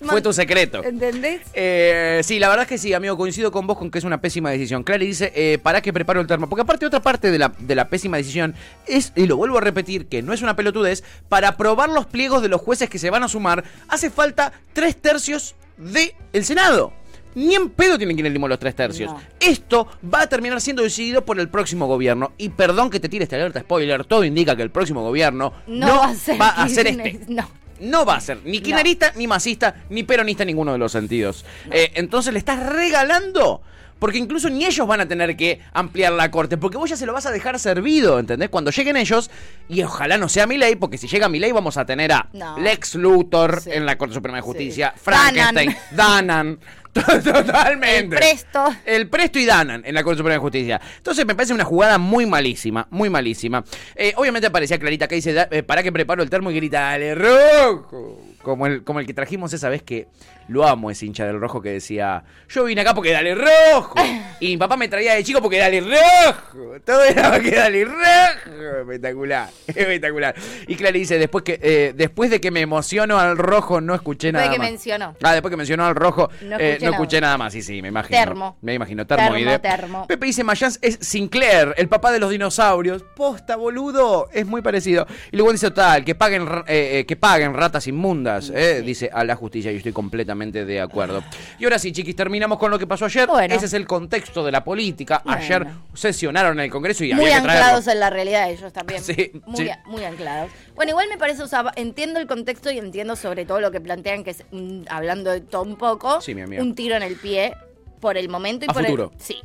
Fue tu secreto. ¿Entendés? Eh, sí, la verdad es que sí, amigo, coincido con vos con que es una pésima decisión. Clary dice, eh, ¿para qué preparo el termo? Porque aparte otra parte de la, de la pésima decisión es, y lo vuelvo a repetir, que no es una pelotudez, para aprobar los pliegos de los jueces que se van a sumar, hace falta tres tercios del el Senado. Ni en pedo tienen que ir el limón los tres tercios. No. Esto va a terminar siendo decidido por el próximo gobierno. Y perdón que te tire esta alerta spoiler, todo indica que el próximo gobierno No, no, va a ser. va a ser este. No. No va a ser ni kirchnerista, ni masista, ni peronista en ninguno de los sentidos. Eh, entonces le estás regalando. Porque incluso ni ellos van a tener que ampliar la corte. Porque vos ya se lo vas a dejar servido, ¿entendés? Cuando lleguen ellos, y ojalá no sea mi ley, porque si llega mi ley vamos a tener a No. Lex Luthor Sí. en la Corte Suprema de Justicia, Sí. Frankenstein, Danan. Totalmente. El Presto. El Presto y Danan en la Corte Suprema de Justicia. Entonces me parece una jugada muy malísima, muy malísima. Eh, obviamente aparecía Clarita que dice, "Da- eh, para que preparo el termo y grita, dale rojo. Como el, como el que trajimos esa vez que lo amo, ese hincha del rojo que decía, yo vine acá porque dale rojo. Y mi papá me traía de chico porque dale rojo. Todo era porque dale rojo. Espectacular, espectacular. Y Clara dice, después, que, eh, después de que me emociono al rojo, no escuché Después nada de que más. mencionó. Ah, después que mencionó al rojo, No eh, escuché no nada. escuché nada más, sí, sí, me imagino. Termo. Me imagino, termoide. Termo, termo. Pepe dice, Mayans es Sinclair, el papá de los dinosaurios. Posta, boludo, es muy parecido. Y luego dice, total, que paguen, eh, eh, que paguen ratas inmundas, eh, dice a la justicia, y estoy completamente de acuerdo. Y ahora sí, chiquis, terminamos con lo que pasó ayer. Bueno. Ese es el contexto de la política. Bueno. Ayer sesionaron en el Congreso y muy había que traerlo. anclados en la realidad ellos también. Sí, muy, sí. muy anclados. Bueno, igual me parece, o sea, entiendo el contexto y entiendo sobre todo lo que plantean, que es, mm, hablando de todo un poco, Sí, un tiro en el pie por el momento y A por futuro. el... Sí.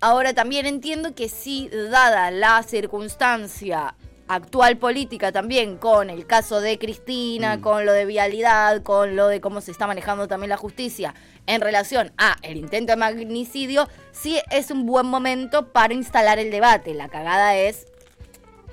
Ahora también entiendo que sí, dada la circunstancia actual política también con el caso de Mm. Cristina, con lo de vialidad, con lo de cómo se está manejando también la justicia en relación a el intento de magnicidio, sí es un buen momento para instalar el debate. La cagada es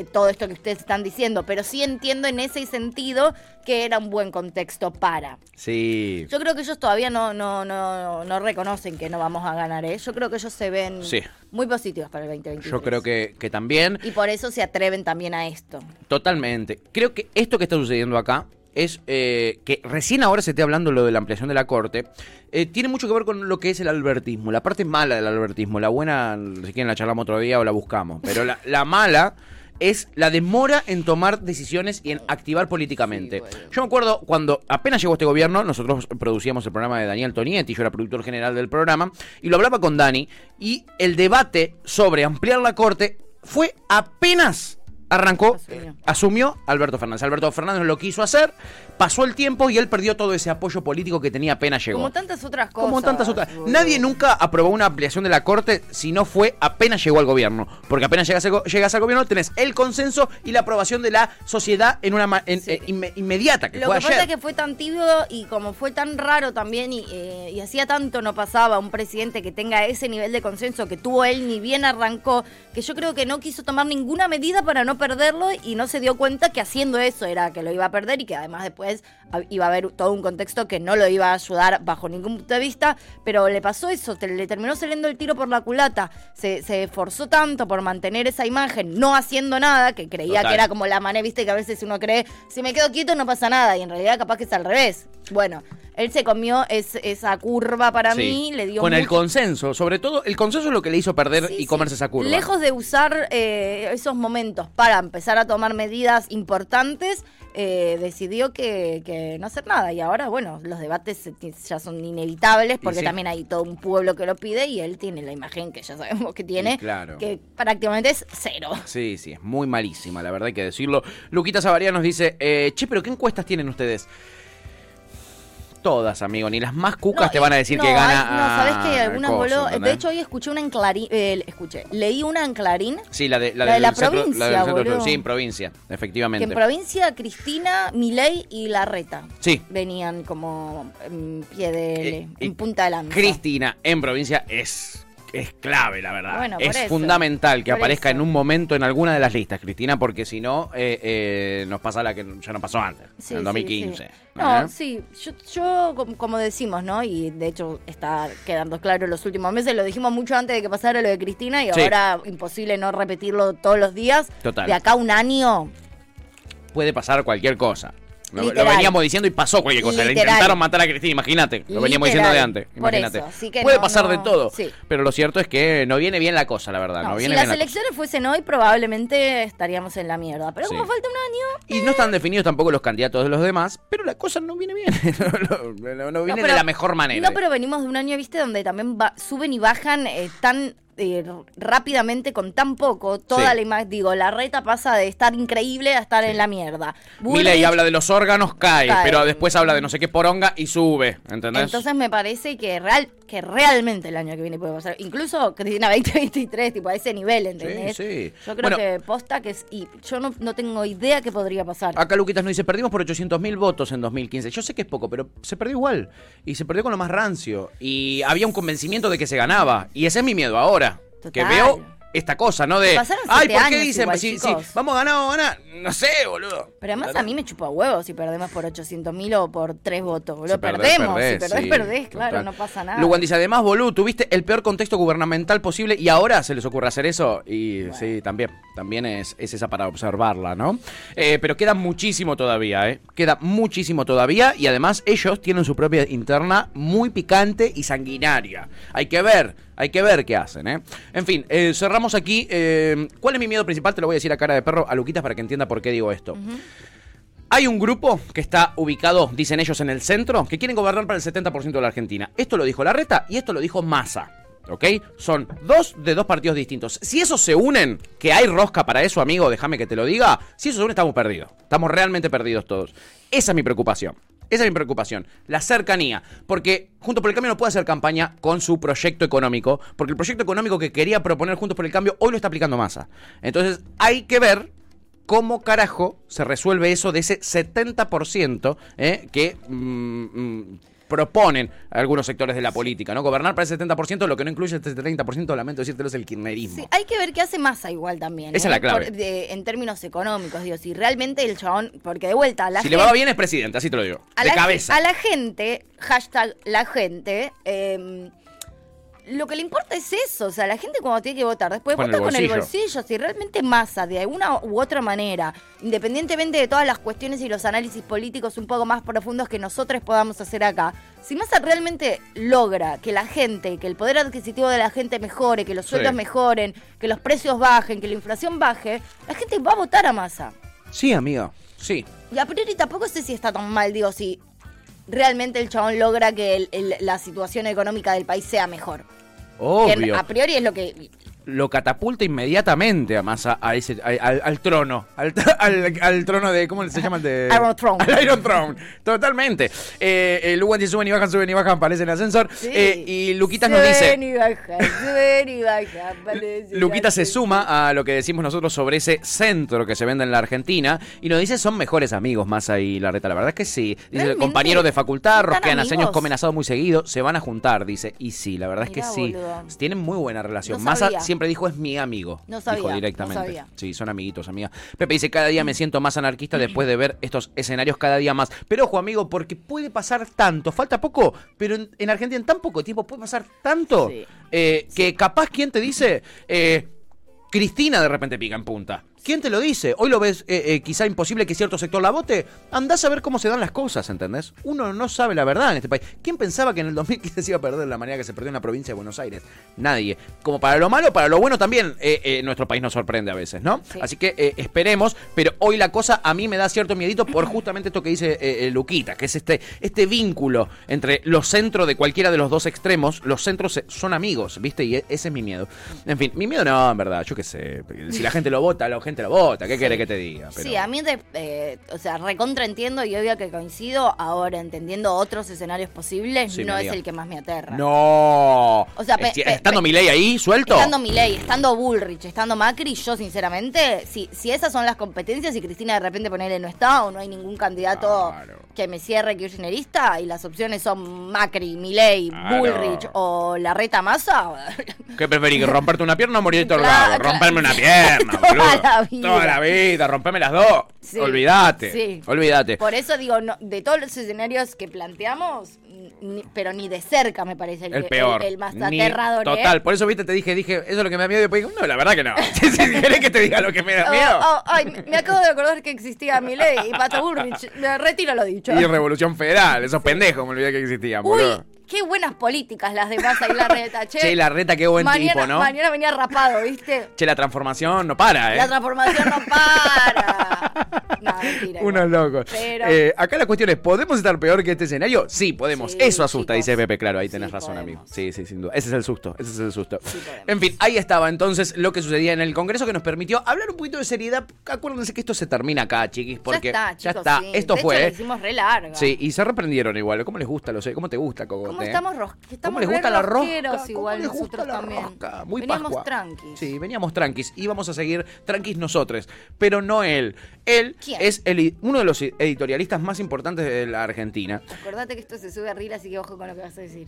todo esto que ustedes están diciendo, pero sí entiendo en ese sentido que era un buen contexto para. Sí. Yo creo que ellos todavía no, no, no, no reconocen que no vamos a ganar, ¿eh? Yo creo que ellos se ven Sí. muy positivos para el 2023. Yo creo que, que también. Y por eso se atreven también a esto. Totalmente. Creo que esto que está sucediendo acá es eh, que recién ahora se esté hablando lo de la ampliación de la corte. eh, tiene mucho que ver con lo que es el albertismo. La parte mala del albertismo. La buena, si quieren la charlamos otro día o la buscamos. Pero la, la mala es la demora en tomar decisiones y en activar políticamente. Yo me acuerdo cuando apenas llegó este gobierno, nosotros producíamos el programa de Daniel Tonietti, yo era productor general del programa, y lo hablaba con Dani, y el debate sobre ampliar la corte fue apenas arrancó, Asumió. asumió Alberto Fernández. Alberto Fernández lo quiso hacer, pasó el tiempo y él perdió todo ese apoyo político que tenía apenas llegó. Como tantas otras cosas. Como tantas otras. Nadie nunca aprobó una ampliación de la corte si no fue apenas llegó al gobierno. Porque apenas llegas, al llegas al gobierno tenés el consenso y la aprobación de la sociedad en una en- Sí. eh, inme- inmediata, que Lo fue que pasa ayer. es que fue tan tibio y como fue tan raro también y, eh, y hacía tanto no pasaba un presidente que tenga ese nivel de consenso que tuvo él ni bien arrancó, que yo creo que no quiso tomar ninguna medida para no perderlo y no se dio cuenta que haciendo eso era que lo iba a perder y que además después iba a haber todo un contexto que no lo iba a ayudar bajo ningún punto de vista, pero le pasó eso, le terminó saliendo el tiro por la culata, se, se esforzó tanto por mantener esa imagen, no haciendo nada, que creía Total. que era como la mané, viste que a veces uno cree, si me quedo quieto no pasa nada, y en realidad capaz que es al revés. Bueno, él se comió es- esa curva para Sí. mí, le dio Con el consenso, sobre todo el consenso es lo que le hizo perder Sí, y sí. comerse esa curva. Lejos de usar eh, esos momentos para empezar a tomar medidas importantes, eh, decidió que, que no hacer nada. Y ahora, bueno, los debates ya son inevitables porque también hay todo un pueblo que lo pide y él tiene la imagen que ya sabemos que tiene, claro. que prácticamente es cero. Sí, sí, es muy malísima, la verdad hay que decirlo. Luquita Zavaria nos dice, eh, che, pero ¿qué encuestas tienen ustedes? Todas, amigo, ni las más cucas No, te van a decir no, que hay- gana. No, sabes que algunas voló. De hecho, hoy escuché una en Clarín. eh, escuché, leí una en Clarín. Sí, la de la, la de del la centro- provincia, la del centro- boludo. sí, en provincia, Que efectivamente. en provincia Cristina, Milei y Larreta Sí. venían como en pie de. Eh, en punta de lanza. Cristina en provincia es es clave, la verdad. Bueno, es eso, fundamental que por aparezca eso. en un momento en alguna de las listas, Cristina, porque si no, eh, eh, nos pasa la que ya no pasó antes, Sí, en el sí, 2015. sí. No, ¿eh? sí, yo, yo, com- como decimos, ¿no? Y de hecho está quedando claro en los últimos meses, lo dijimos mucho antes de que pasara lo de Cristina y Sí. ahora imposible no repetirlo todos los días. Total. De acá a un año, Puede pasar cualquier cosa. Lo, veníamos diciendo y pasó cualquier cosa. Le Literal. intentaron matar a Cristina, imagínate. Lo veníamos diciendo de antes. Imagínate. Puede no, pasar de todo. sí. Pero lo cierto es que no viene bien la cosa, la verdad. No, si las elecciones fuesen hoy, probablemente estaríamos en la mierda. Pero Sí. como falta un año, Y no están definidos tampoco los candidatos de los demás, pero la cosa no viene bien. no, viene pero- de la mejor manera. No, pero venimos de un año, viste, donde también va- suben y bajan eh, tan eh, rápidamente con tan poco. Toda Sí. la imagen, digo, la reta pasa de estar increíble a estar en la mierda. Milei Bullrich- habla de los órganos, cae, Cae. pero después habla de no sé qué poronga y sube. ¿Entendés? Entonces me parece que real que realmente el año que viene puede pasar. Incluso Cristina 2023, tipo a ese nivel, ¿entendés? sí. Yo creo Bueno. que posta que es. Y yo no, no tengo idea qué podría pasar. Acá Luquitas nos dice, perdimos por 800.000 votos en 2015. Yo sé que es poco, pero se perdió igual. Y se perdió con lo más rancio. Y había un convencimiento de que se ganaba. Y ese es mi miedo ahora. Que veo esta cosa, ¿no? De, Pasaron ay, ¿por qué dicen? igual, si, vamos a ganar, a ganar. No sé, boludo. Pero además a mí me chupa huevos si perdemos por 800 mil o por tres votos. Boludo, Si perdés, perdemos. perdés, si perdés, sí, perdés. Claro, total. no pasa nada. Lugan dice, además, boludo, tuviste el peor contexto gubernamental posible y ahora se les ocurre hacer eso. Y sí, también, también es, es esa para observarla, ¿no? Eh, pero queda muchísimo todavía, ¿eh? Queda muchísimo todavía y además ellos tienen su propia interna muy picante y sanguinaria. Hay que ver, hay que ver qué hacen, ¿eh? En fin, eh, cerramos aquí. eh, ¿Cuál es mi miedo principal? Te lo voy a decir a cara de perro a Luquitas para que entienda por qué digo esto. Hay un grupo que está ubicado, dicen ellos, en el centro, que quieren gobernar para el 70% de la Argentina. Esto lo dijo Larreta y esto lo dijo Massa. ¿Ok? Son dos de dos partidos distintos. Si esos se unen, que hay rosca para eso, amigo, déjame que te lo diga. Si esos se unen, estamos perdidos. Estamos realmente perdidos todos. Esa es mi preocupación. Esa es mi preocupación. La cercanía. Porque Juntos por el Cambio no puede hacer campaña con su proyecto económico. Porque el proyecto económico que quería proponer Juntos por el Cambio hoy lo está aplicando Massa. Entonces hay que ver cómo carajo se resuelve eso de ese 70% eh, que mm, mm, proponen algunos sectores de la política, ¿no? Gobernar para el 70%, lo que no incluye el 30%, lamento decírtelo, es el kirchnerismo. Sí, hay que ver qué hace Massa igual también. Esa ¿eh? es la clave. Por- de- en términos económicos, digo, si realmente el chabón, porque de vuelta, la si gente, le va bien es presidente, así te lo digo. a de la, cabeza. a la gente, hashtag la gente, eh, lo que le importa es eso, o sea, la gente cuando tiene que votar, después Con vota el con el bolsillo. si realmente Massa, de alguna u otra manera, independientemente de todas las cuestiones y los análisis políticos un poco más profundos que nosotros podamos hacer acá, si Massa realmente logra que la gente, que el poder adquisitivo de la gente mejore, que los Sí. sueldos mejoren, que los precios bajen, que la inflación baje, la gente va a votar a Massa. Sí, amigo. Sí. Y a priori tampoco sé si está tan mal, digo, si realmente el chabón logra que el- el- la situación económica del país sea mejor. Que Obvio. a priori es lo que... Lo catapulta inmediatamente a Massa a ese, a- al, al trono. Al, tr- al- al trono de. ¿Cómo se llama el de.? Iron Throne. Al Iron Throne. Totalmente. Eh, Lugan dice: suben y bajan, suben y bajan, parece en el ascensor. Sí. Eh, y Luquitas nos dice. Suben y bajan, suben y bajan, se suma a lo que decimos nosotros sobre ese centro que se vende en la Argentina y nos dice son mejores amigos Massa y Larreta. La verdad es que sí. Dice compañeros de facultad, ¿Están rosquean años, comen asado muy seguido, se van a juntar, dice. Y sí, la verdad es que sí. boludo. Tienen muy buena relación. No Massa. Siempre dijo es mi amigo. No sabía, dijo no directamente. sabía. Sí, son amiguitos, amiga. Pepe dice cada día me siento más anarquista después de ver estos escenarios cada día más. Pero ojo, amigo, porque puede pasar tanto. Falta poco, pero en, en Argentina en tan poco tiempo puede pasar tanto Sí. eh, que capaz, ¿quién te dice? Eh, Cristina de repente pica en punta. ¿Quién te lo dice? Hoy lo ves eh, eh, quizá imposible que cierto sector la vote. Andás a ver cómo se dan las cosas, ¿entendés? Uno no sabe la verdad en este país. ¿Quién pensaba que en el 2015 se iba a perder de la manera que se perdió en la provincia de Buenos Aires? Nadie. Como para lo malo, para lo bueno también, eh, nuestro país nos sorprende a veces, ¿no? Sí. Así que esperemos, pero hoy la cosa a mí me da cierto miedito por justamente esto que dice Luquita, que es este, este vínculo entre los centros de cualquiera de los dos extremos. Los centros son amigos, ¿viste? Y ese es mi miedo. En fin, mi miedo no, en verdad, yo qué sé. Si la gente lo vota, la gente lo vota. ¿Qué quiere que te diga? Pero- Sí, a mí, te- eh, o sea, recontra entiendo y obvio que coincido. Ahora, entendiendo otros escenarios posibles, Sí, no es el que más me aterra. No. O sea, pe- pe- estando mi ley ahí, suelto. Estando Milei, estando Bullrich, estando Macri, yo sinceramente, si, si esas son las competencias y Cristina de repente ponerle no está o no hay ningún candidato Claro. que me cierre kirchnerista y las opciones son Macri, Milei, Claro. Bullrich o la reta Massa, ¿Qué preferís? ¿Romperte una pierna o morir Claro. Romperme una pierna, boludo. La vida. Toda la vida, rompeme las dos. Sí. Olvídate. Sí. Olvídate. por eso digo, no- de todos los escenarios que planteamos, ni- pero ni de cerca me parece el, El que- peor. el, el más Ni- aterrador. ¿eh? Total, por eso viste, te dije, dije, eso es lo que me da miedo. Y después no, la verdad que no. si querés que te diga lo que me da Oh, miedo. oh, ay, me- acabo de acordar que existía Milei y Pato Bullrich. Me retiro lo dicho. Y Revolución Federal, esos pendejos me olvidé que existían, Uy, boludo. Qué buenas políticas las de Massa y la reta, che. Che, la reta, qué buen mañana, tipo, ¿no? Mañana venía rapado, ¿viste? Che, la transformación no para, ¿eh? La transformación no para. No, mentira. Unos locos. Pero- Eh, acá la cuestión es, ¿podemos estar peor que este escenario? Sí, podemos. Sí, Eso asusta, chicos. dice Pepe, claro, ahí Sí, tenés razón, podemos. amigo. Sí, sí, sin duda. Ese es el susto, ese es el susto. en fin, ahí estaba entonces lo que sucedía en el Congreso que nos permitió hablar un poquito de seriedad. Acuérdense que esto se termina acá, chiquis, porque ya está, chicos, está. sí. Esto de fue. Hecho, ¿eh? la hicimos re larga. Sí, y se reprendieron igual. ¿Cómo les gusta? Lo sé. ¿Cómo te gusta, Cogote? ¿Cómo eh? estamos ros- ¿Cómo estamos les gusta la rosca? igual ¿Cómo les gusta la también. rosca? Muy Veníamos Pascua. tranquis. Sí, veníamos tranquis y vamos a seguir tranquis nosotros, pero no él. Él ¿Quién? es el, uno de los editorialistas más importantes de la Argentina. Acordate que esto se sube a reel, así que ojo con lo que vas a decir.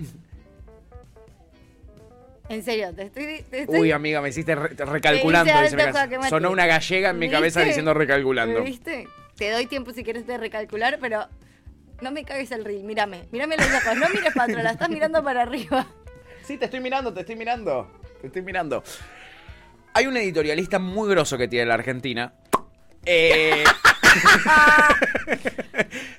En serio, te estoy. Te estoy Uy, amiga, me hiciste re- recalculando. Dice mate. Sonó una gallega en mi cabeza diciendo recalculando. ¿Viste? Te doy tiempo si quieres de recalcular, pero no me cagues el reel. Mírame, mírame los ojos. No mires para atrás, la estás mirando para arriba. Sí, te estoy mirando, te estoy mirando. Te estoy mirando. Hay un editorialista muy grosso que tiene la Argentina. Eh,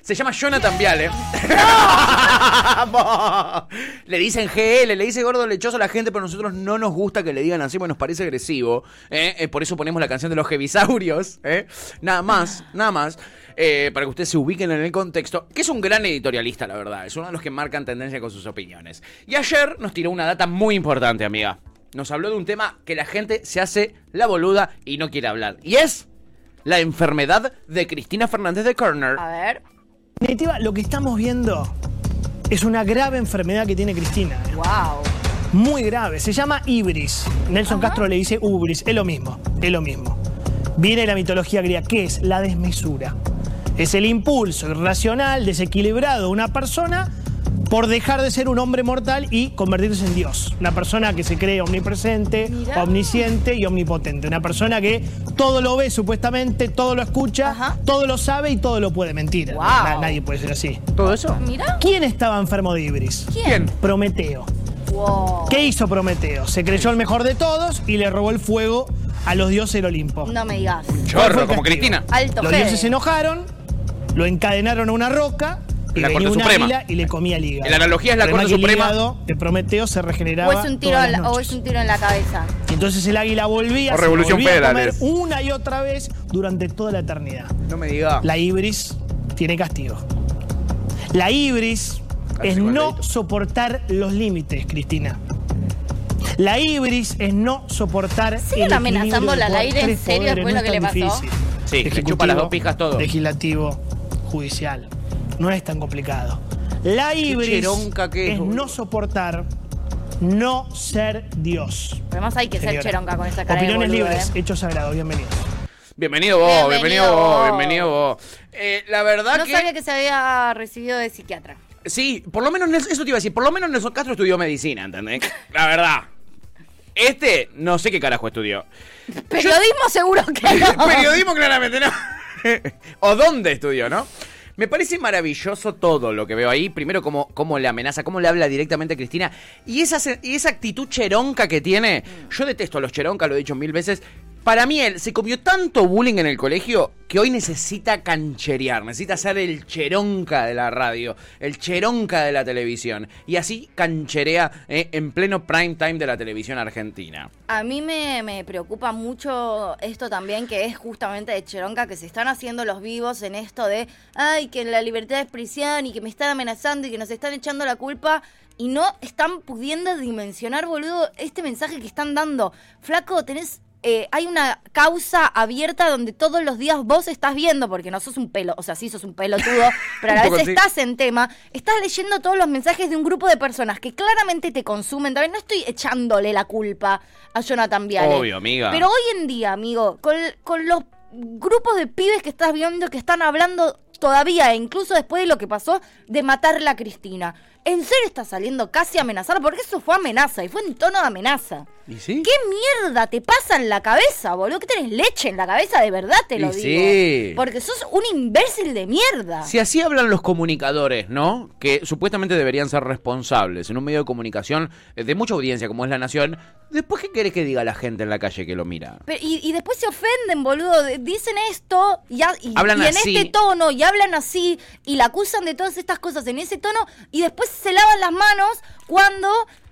Se llama Jonathan Viale. le dicen GL, le dice gordo lechoso a la gente, pero a nosotros no nos gusta que le digan así porque nos parece agresivo. ¿eh? Eh, por eso ponemos la canción de los Jevisaurios. ¿eh? Nada más, nada más. para que ustedes se ubiquen en el contexto, que es un gran editorialista, la verdad. Es uno de los que marcan tendencia con sus opiniones. Y ayer nos tiró una data muy importante, amiga. Nos habló de un tema que la gente se hace la boluda y no quiere hablar. Y es la enfermedad de Cristina Fernández de Kirchner. A ver. En definitiva, lo que estamos viendo es una grave enfermedad que tiene Cristina. Wow. Muy grave. Se llama ibris. Nelson Castro le dice ubris. Es lo mismo. Es lo mismo. Viene de la mitología griega. ¿Qué es? La desmesura. Es el impulso irracional, desequilibrado de una persona por dejar de ser un hombre mortal y convertirse en Dios. Una persona que se cree omnipresente, Mirá. omnisciente y omnipotente. Una persona que todo lo ve supuestamente, todo lo escucha, Ajá. todo lo sabe y todo lo puede mentir. Wow. Na- nadie puede ser así. ¿Todo eso? Mira. ¿Quién estaba enfermo de Ibris? ¿Quién? Prometeo. Wow. ¿Qué hizo Prometeo? Se creyó el mejor de todos y le robó el fuego a los dioses del Olimpo. No me digas. ¿Cuál fue Chorro, como? Cristina. Alto Los dioses se enojaron, lo encadenaron a una roca y La Corte un Suprema. águila y le comía el hígado. La analogía es la Corte Suprema. de Prometeo se regeneraba O es un tiro, la- o es un tiro en la cabeza. Y Entonces el águila volvía, O se Revolución volvía a comer una y otra vez durante toda la eternidad. No me diga. La ibris tiene castigo. La ibris Casi es no dedito. soportar los límites, Cristina. La ibris es no soportar ¿Siguen amenazándola al de aire? ¿En serio después no lo que le pasó? difícil. Sí, le chupa las dos pijas todo. Legislativo, judicial. No es tan complicado. La ibris que es, no soportar, no ser Dios. Además hay que ser cheronca con esa cara de Opiniones boludo, libres, ¿eh? hechos sagrados, bienvenidos. Bienvenido vos, Bienvenido bienvenido vos, vos. bienvenido vos. Eh, la verdad No que. sabía que se había recibido de psiquiatra. Sí, por lo menos, eso te iba a decir, por lo menos Nelson Castro estudió medicina, ¿entendés? La verdad. Este, no sé qué carajo estudió. Periodismo seguro que no. Periodismo claramente no. o dónde estudió, ¿no? Me parece maravilloso todo lo que veo ahí. Primero, cómo, cómo le amenaza, cómo le habla directamente a Cristina. Y esa, y esa actitud cheronca que tiene. Yo detesto a los cheronca, lo he dicho mil veces. Para mí, él se comió tanto bullying en el colegio que hoy necesita cancherear. Necesita ser el cheronca de la radio, el cheronca de la televisión. Y así cancherea eh, en pleno prime time de la televisión argentina. A mí me, me preocupa mucho esto también, que es justamente de Cheronca, que se están haciendo los vivos en esto de, ay, que la libertad es prisión y que me están amenazando y que nos están echando la culpa y no están pudiendo dimensionar, boludo, este mensaje que están dando. Flaco, tenés... eh, hay una causa abierta donde todos los días vos estás viendo, porque no sos un pelo, o sea, sí sos un pelotudo, pero a la vez sí. estás en tema, estás leyendo todos los mensajes de un grupo de personas que claramente te consumen. También no estoy echándole la culpa a Jonathan Viale. Obvio, amiga. Pero hoy en día, amigo, con, con los grupos de pibes que estás viendo que están hablando todavía, e incluso después de lo que pasó, de matarla a Cristina. ¿En serio está saliendo casi a amenazar? Porque eso fue amenaza y fue en tono de amenaza. ¿Y sí? ¿Qué mierda te pasa en la cabeza, boludo? ¿Qué tenés leche en la cabeza? De verdad te lo Y digo. sí. Porque sos un imbécil de mierda. Si así hablan los comunicadores, ¿no? Que supuestamente deberían ser responsables en un medio de comunicación eh, de mucha audiencia como es La Nación. Después, ¿qué querés que diga la gente en la calle que lo mira? Pero- y, y después se ofenden, boludo. Dicen esto y, a- y- Hablan y en así. este tono y hablan así y la acusan de todas estas cosas en ese tono y después se lavan las manos cuando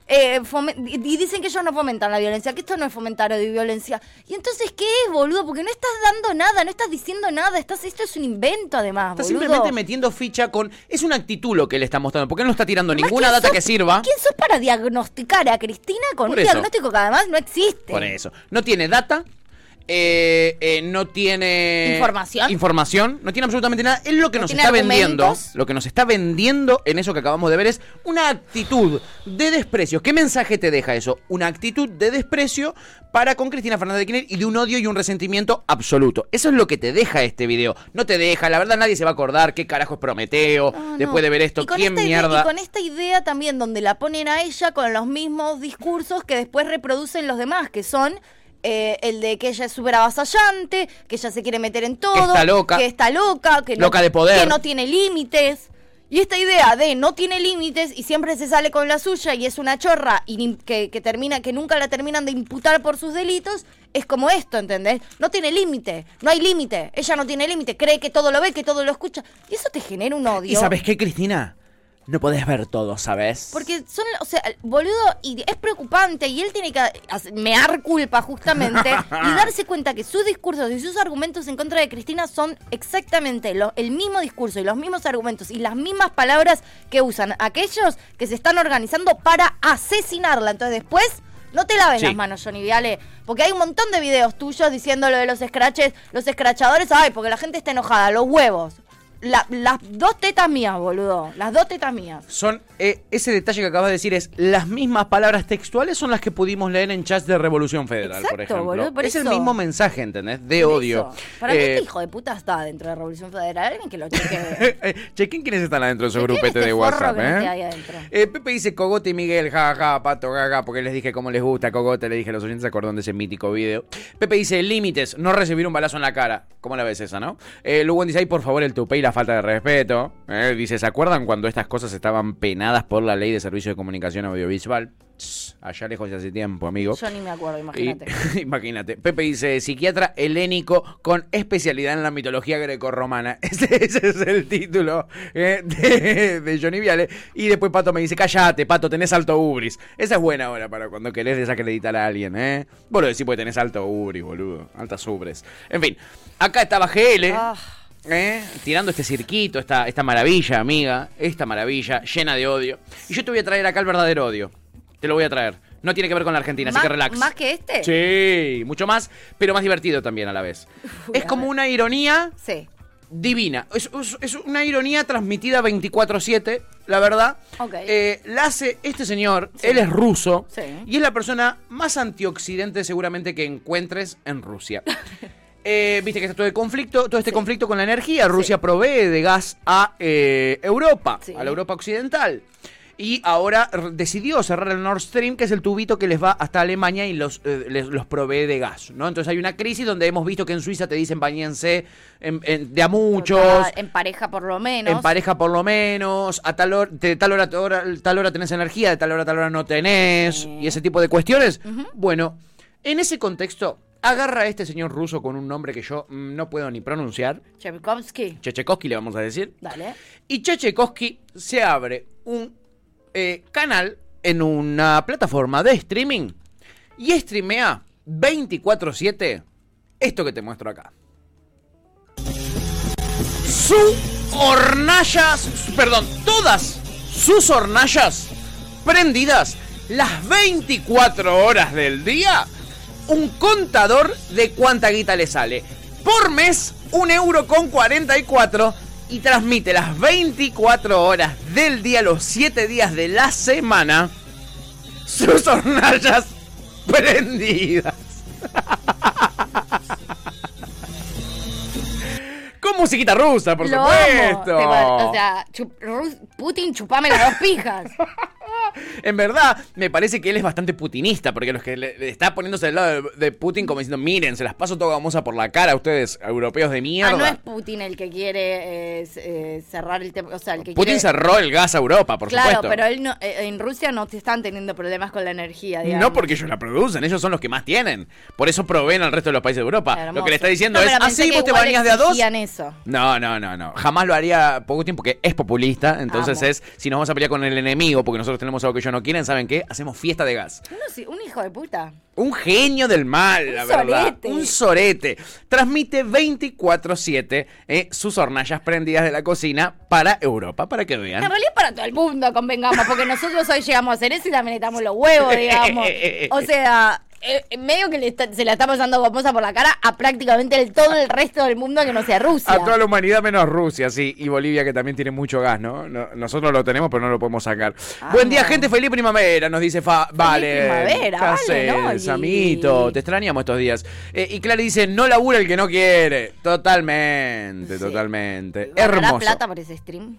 eh, y y dicen que ellos no fomentan la violencia, que esto no es fomentar de violencia. Y entonces, ¿qué es, boludo? Porque no estás dando nada, no estás diciendo nada, estás esto es un invento además, Está boludo. simplemente metiendo ficha con... Es un actitud lo que le está mostrando, porque él no está tirando Además, ninguna ¿quién data sos- que sirva. ¿Quién sos para diagnosticar a Cristina con Por un eso. diagnóstico que además no existe? Por eso. No tiene data. Eh, eh, no tiene Información. información, no tiene absolutamente nada. Él lo que No nos está vendiendo, lo que nos está vendiendo en eso que acabamos de ver es una actitud de desprecio. ¿Qué mensaje te deja eso? Una actitud de desprecio para con Cristina Fernández de Kirchner y de un odio y un resentimiento absoluto. Eso es lo que te deja este video. No te deja, la verdad nadie se va a acordar qué carajo es Prometeo No, después no. de ver esto, quién idea- mierda. y con esta idea también donde la ponen a ella con los mismos discursos que después reproducen los demás, que son eh, el de que ella es súper avasallante, que ella se quiere meter en todo, está loca. que está loca, que no, Loca de poder. que no tiene límites. Y esta idea de no tiene límites y siempre se sale con la suya y es una chorra y que, que termina, que nunca la terminan de imputar por sus delitos, es como esto, ¿entendés? No tiene límite, no hay límite. Ella no tiene límite, cree que todo lo ve, que todo lo escucha. Y eso te genera un odio. ¿Y sabes qué, Cristina? No podés ver todo, ¿sabes? Porque son, o sea, boludo, y es preocupante y él tiene que mear culpa justamente y darse cuenta que sus discursos y sus argumentos en contra de Cristina son exactamente lo- el mismo discurso y los mismos argumentos y las mismas palabras que usan aquellos que se están organizando para asesinarla. Entonces después... No te laves Sí. las manos, Johnny Viale, porque hay un montón de videos tuyos diciendo lo de los scratches, los escrachadores, ay, porque la gente está enojada, los huevos. La- las dos tetas mías, boludo, las dos tetas mías. Son eh, ese detalle que acabas de decir es las mismas palabras textuales son las que pudimos leer en chats de Revolución Federal, por ejemplo. boludo, por es el mismo mensaje, ¿entendés? De Por odio. eso. Para mí Eh, este hijo de puta está dentro de Revolución Federal. Alguien que lo chequee. Chequen quiénes están adentro de su grupete este de WhatsApp, ¿eh? Eh, Pepe dice Cogote y Miguel, ja, ja, pato, gaga, porque les dije cómo les gusta Cogote, le dije a los oyentes, se acordaron de ese mítico video. Pepe dice, límites, no recibir un balazo en la cara. ¿Cómo la ves esa, no? Eh, Lugon dice, ay, por favor, el tupé y la falta de respeto. Eh, dice, ¿se acuerdan cuando estas cosas estaban penadas por la ley de servicio de comunicación audiovisual? Allá lejos de hace tiempo, amigo. Yo ni me acuerdo, imagínate. imagínate. Pepe dice, psiquiatra helénico con especialidad en la mitología grecorromana. Ese, ese es el título eh, de, de Johnny Viale. Y después Pato me dice, cállate, Pato, tenés alto ubris. Esa es buena ahora para cuando querés desacreditar a alguien, ¿eh? Vos lo decís porque tenés alto ubris, boludo. Altas ubres. En fin, acá estaba GL. Ah. ¿Eh? Tirando este cirquito, esta, esta maravilla, amiga, esta maravilla llena de odio. Y yo te voy a traer acá el verdadero odio. Te lo voy a traer. No tiene que ver con la Argentina, así ¿Más, que relax. ¿Más que este? Sí, mucho más, pero más divertido también a la vez. Uy, es como una ironía Sí. divina. Es, es- es una ironía transmitida 24-7, la verdad. Ok. Eh, la hace este señor, él es ruso, Sí. y es la persona más antioxidante seguramente que encuentres en Rusia. Eh, Viste que está todo el conflicto, todo este conflicto con la energía. Rusia provee de gas a eh, Europa, Sí. a la Europa occidental. Y ahora decidió cerrar el Nord Stream, que es el tubito que les va hasta Alemania y los, eh, les- los provee de gas, ¿no? Entonces hay una crisis donde hemos visto que en Suiza te dicen bañense en- en- de a muchos, Total, En pareja por lo menos. en pareja por lo menos, a tal hora, de tal hora, tal hora, tal hora tenés energía, de tal hora a tal hora no tenés, y ese tipo de cuestiones. Bueno, en ese contexto, agarra a este señor ruso con un nombre que yo mm, no puedo ni pronunciar, Tchaikovsky. Chechekovsky le vamos a decir, Dale. y Chechekovsky se abre un eh, canal en una plataforma de streaming y streamea 24/7 esto que te muestro acá. Su hornallas, perdón, todas sus hornallas prendidas las 24 horas del día. Un contador de cuánta guita le sale. Por mes, un euro con 44 y transmite las 24 horas del día, los 7 días de la semana, sus hornallas prendidas. Con musiquita rusa, por Lo amo. supuesto. Te va- O sea, chup- Rus- Putin, chupame las dos pijas. En verdad, me parece que él es bastante putinista, porque los que le, está poniéndose del lado de, de Putin como diciendo, miren, se las paso toda gamosa por la cara a ustedes, europeos de mierda. Ah, no es Putin el que quiere eh, eh, cerrar el tema. O sea, el que Putin quiere... cerró el gas a Europa, por claro, supuesto. pero él no, eh, en Rusia no te están teniendo problemas con la energía, digamos. No porque ellos la producen, ellos son los que más tienen. Por eso proveen al resto de los países de Europa. Hermoso. Lo que le está diciendo No, es, así que vos te bañas de a dos. eso. No, no, no, no. Jamás lo haría poco tiempo porque es populista. Entonces Amo. es, si nos vamos a pelear con el enemigo porque nosotros tenemos algo que ellos no quieren, ¿saben qué? Hacemos fiesta de gas. Uno un hijo de puta. Un genio del mal, Un la verdad. sorete. Un sorete. Transmite 24-7 eh, sus hornallas prendidas de la cocina para Europa, para que vean. En realidad para todo el mundo, convengamos, porque nosotros hoy llegamos a hacer eso y también estamos los huevos, digamos. O sea, eh, medio que le está- se la está pasando gomosa por la cara a prácticamente el, todo el resto del mundo que no sea Rusia. A toda la humanidad menos Rusia, sí. Y Bolivia, que también tiene mucho gas, ¿no? No- nosotros lo tenemos, pero no lo podemos sacar. Buen día, gente. Feliz primavera, nos dice Fa. Vale. primavera, ¿Qué vale, amiguito? Te extrañamos estos días. Eh, y Clara dice, no labura el que no quiere. Totalmente, Sí. totalmente. ¿Ganará Hermoso. plata por ese stream?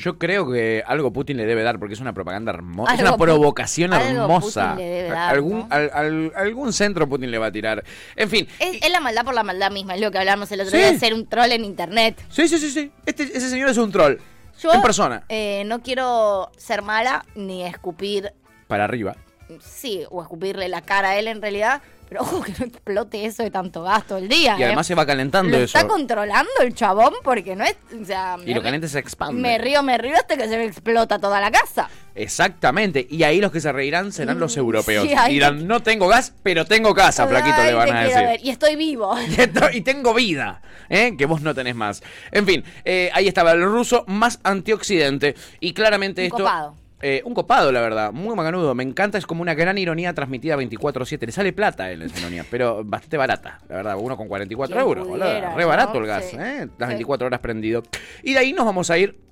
Yo creo que algo Putin le debe dar porque es una propaganda hermosa, es una provocación algo hermosa. Putin le debe dar, algún, ¿no? al- al- algún centro Putin le va a tirar. En fin. Es, es la maldad por la maldad misma, es lo que hablamos el otro Sí. día, de ser un troll en internet. Sí, sí, sí, sí. Este, ese señor es un troll. Yo en persona. eh, no quiero ser mala ni escupir, Para arriba. sí, o escupirle la cara a él en realidad, pero ojo que no explote eso de tanto gasto el día. Y ¿eh? además se va calentando Lo eso. está controlando el chabón porque no es, o sea, Y lo caliente se expande. Me río, me río hasta que se me explota toda la casa. Exactamente. Y ahí los que se reirán serán los europeos. Mm, Sí, ahí Dirán, no tengo gas, pero tengo casa, flaquito, Ay, le van a decir. ver. Y estoy vivo. Y, tengo vida, ¿eh? que vos no tenés más. En fin, eh, ahí estaba el ruso más antioxidante. Y claramente esto. copado. Eh, un copado, la verdad, muy maganudo. Me encanta, es como una gran ironía transmitida 24-7. Le sale plata a él esa ironía, pero bastante barata, la verdad. Uno con 44 Quien euros, pudiera, Re barato ¿no? el gas, Sí. ¿eh? Las Sí. 24 horas prendido. Y de ahí nos vamos a ir.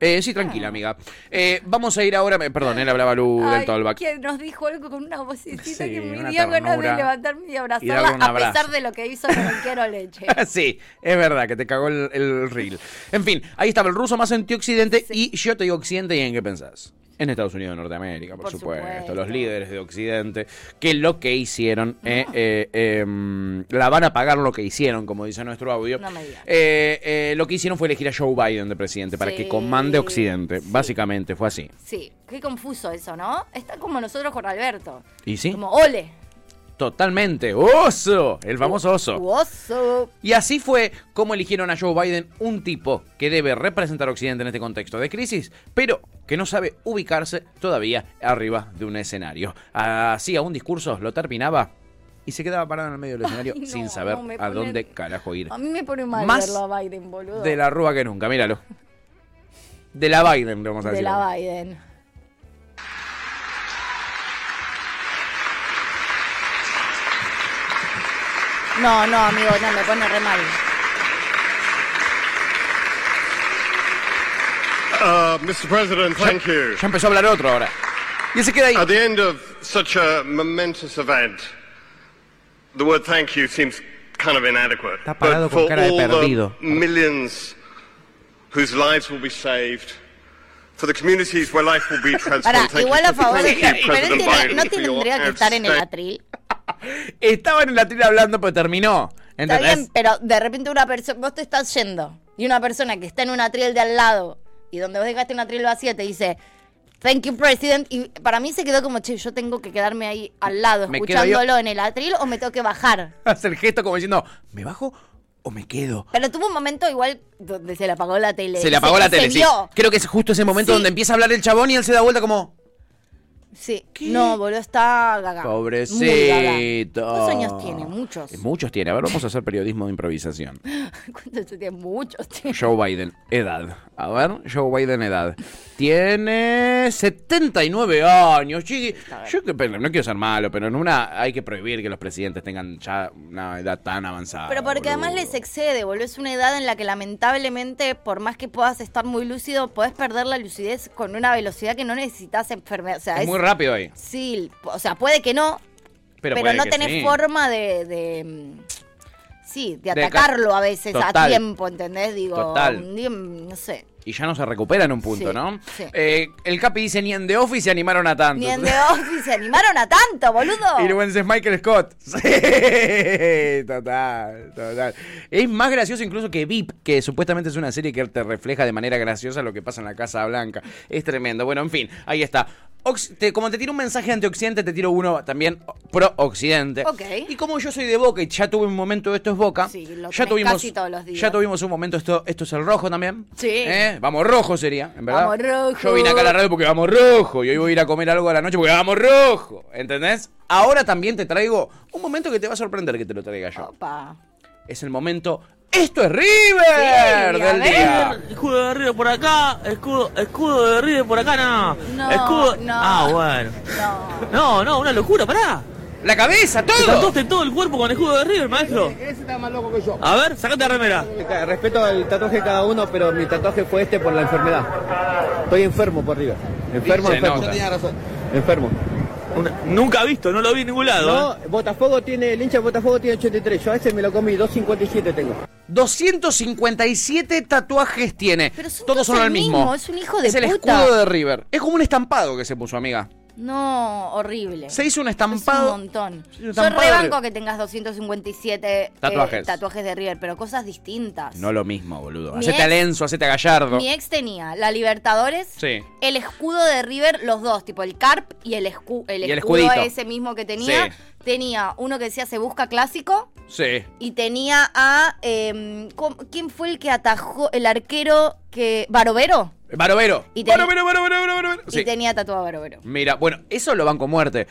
Eh, sí, tranquila, amiga. Eh, vamos a ir ahora. eh, Perdón, él hablaba Lu del Ay, Tolbach. que nos dijo algo con una vocecita Sí, que me dio ganas de levantarme y abrazarla a pesar de lo que hizo con el quiero leche. sí, es verdad que te cagó el, el reel. En fin, ahí estaba el ruso más antioxidante y yo te digo occidente y en qué pensás. En Estados Unidos de Norteamérica, por, Por supuesto, supuesto. Los líderes de Occidente, que lo que hicieron, eh, eh, em, la van a pagar lo que hicieron, como dice nuestro audio. No me digas. Eh, eh, lo que hicieron fue elegir a Joe Biden de presidente para Sí, que comande Occidente. sí. Básicamente fue así. Sí, qué confuso eso, ¿no? Está como nosotros con Alberto. ¿Y sí? Como ole. Totalmente. ¡Oso! El famoso oso. Oso. Y así fue como eligieron a Joe Biden, un tipo que debe representar a Occidente en este contexto de crisis, pero que no sabe ubicarse todavía arriba de un escenario. Hacía un discurso, lo terminaba y se quedaba parado en el medio del escenario no, sin saber no, a dónde carajo ir. A mí me pone mal Más verlo a Biden, boludo. De la rúa que nunca, míralo. De la Biden, vamos a De decir. la Biden. No, no, amigo, no, me pone re mal. Uh, Mr. President, thank you. Ya empezó a hablar otro ahora. Y se queda ahí. At the end of such a momentous event, the word thank you seems kind of inadequate. Está parado but con cara de perdido. millions whose lives will be saved, for the communities where life will be transformed, Para, igual a favor de no tendría que estar en el atril. Estaba en la tira hablando, pero terminó. Está bien, pero de repente una persona, vos te estás yendo y una persona que está en un atril de al lado y donde vos dejaste un atril vacío te dice, thank you, president. Y para mí se quedó como, che, yo tengo que quedarme ahí al lado Me escuchándolo en el atril o me tengo que bajar. Hace el gesto como diciendo, ¿me bajo o me quedo? Pero tuvo un momento igual donde se le apagó la tele. Se le apagó la se tele, sí. vio. Creo que es justo ese momento Sí. donde empieza a hablar el chabón y él se da vuelta como, Sí. No, boludo, está gaga. Muy pobrecito. gaga. ¿Cuántos años tiene? Muchos. Eh, Muchos tiene. A ver, vamos a hacer periodismo de improvisación. ¿Cuántos tiene? Muchos tiene. Joe Biden, edad. A ver, Joe Biden, edad. Tiene 79 años, chiqui. Yo que- no quiero ser malo, pero en una hay que prohibir que los presidentes tengan ya una edad tan avanzada. Pero porque además les excede, boludo. Es una edad en la que lamentablemente, por más que puedas estar muy lúcido, podés perder la lucidez con una velocidad que no necesitas enfermedad. O sea, Es muy rápido ahí. Sí, o sea, puede que no, Pero, no tenés sí. forma de, de, sí, de De ca- atacarlo a veces a tiempo, ¿entendés? Digo, Total. no sé. Y ya no se recupera en un punto, Sí, ¿no? sí. Eh, el Capi dice, ni en The Office se animaron a tanto. Ni en The Office se animaron a tanto, boludo. Y luego es Michael Scott. Sí, total, total. Es más gracioso incluso que VIP, que supuestamente es una serie que te refleja de manera graciosa lo que pasa en la Casa Blanca. Es tremendo. Bueno, en fin, ahí está. Ox- te- como te tiro un mensaje anti-occidente, te tiro uno también pro-occidente. Ok. Y como yo soy de Boca y ya tuve un momento, esto es Boca. Sí, lo ya tuvimos, casi todos los días. Ya tuvimos un momento, esto, esto es el rojo también. Sí. ¿Eh? Vamos rojo sería, en verdad. Vamos rojo. Yo vine acá a la radio porque vamos rojo. Y hoy voy a ir a comer algo a la noche porque vamos rojo. ¿Entendés? Ahora también te traigo un momento que te va a sorprender que te lo traiga yo. Opa. Es el momento. ¡Esto es River! Sí, del día. Escudo de River por acá, escudo, escudo de River por acá, no. No, escudo. no. Ah, bueno. No. No, no, una locura, pará. La cabeza, Te todo. tatuaste todo el cuerpo con el escudo de River, maestro. Ese está más loco que yo. A ver, sacate la remera. Respeto el tatuaje de cada uno, pero mi tatuaje fue este por la enfermedad. Estoy enfermo por River. Enfermo, enfermo. nota. razón. Enfermo. Una- nunca visto, no lo vi en ningún lado. No, ¿eh? Botafogo tiene, el hincha de Botafogo tiene 83. Yo a ese me lo comí, 257 tengo. 257 tatuajes tiene. Pero son Todos todos son el mismo. mismo, es un hijo de Es el escudo de River. Es como un estampado que se puso, amiga. No, horrible. Se hizo un Es estampado. un montón. Un Yo rebanco de- que tengas 257 eh, Tatuajes. tatuajes de River, pero cosas distintas. No lo mismo, boludo. Mi Hacete a ex- Lenzo, hacete a Gallardo. Mi ex tenía la Libertadores, Sí. el escudo de River, los dos, tipo el Carp y el, escu- el Y el escudo escudito. ese mismo que tenía. Sí. Tenía uno que decía se busca clásico Sí. y tenía a... em, ¿cómo- ¿Quién fue el que atajó el arquero que... Barovero? Barovero. Y tenía- Barovero, Barovero, Barovero. Y Sí. tenía tatuado a Barovero. Mira, bueno, eso lo banco muerte.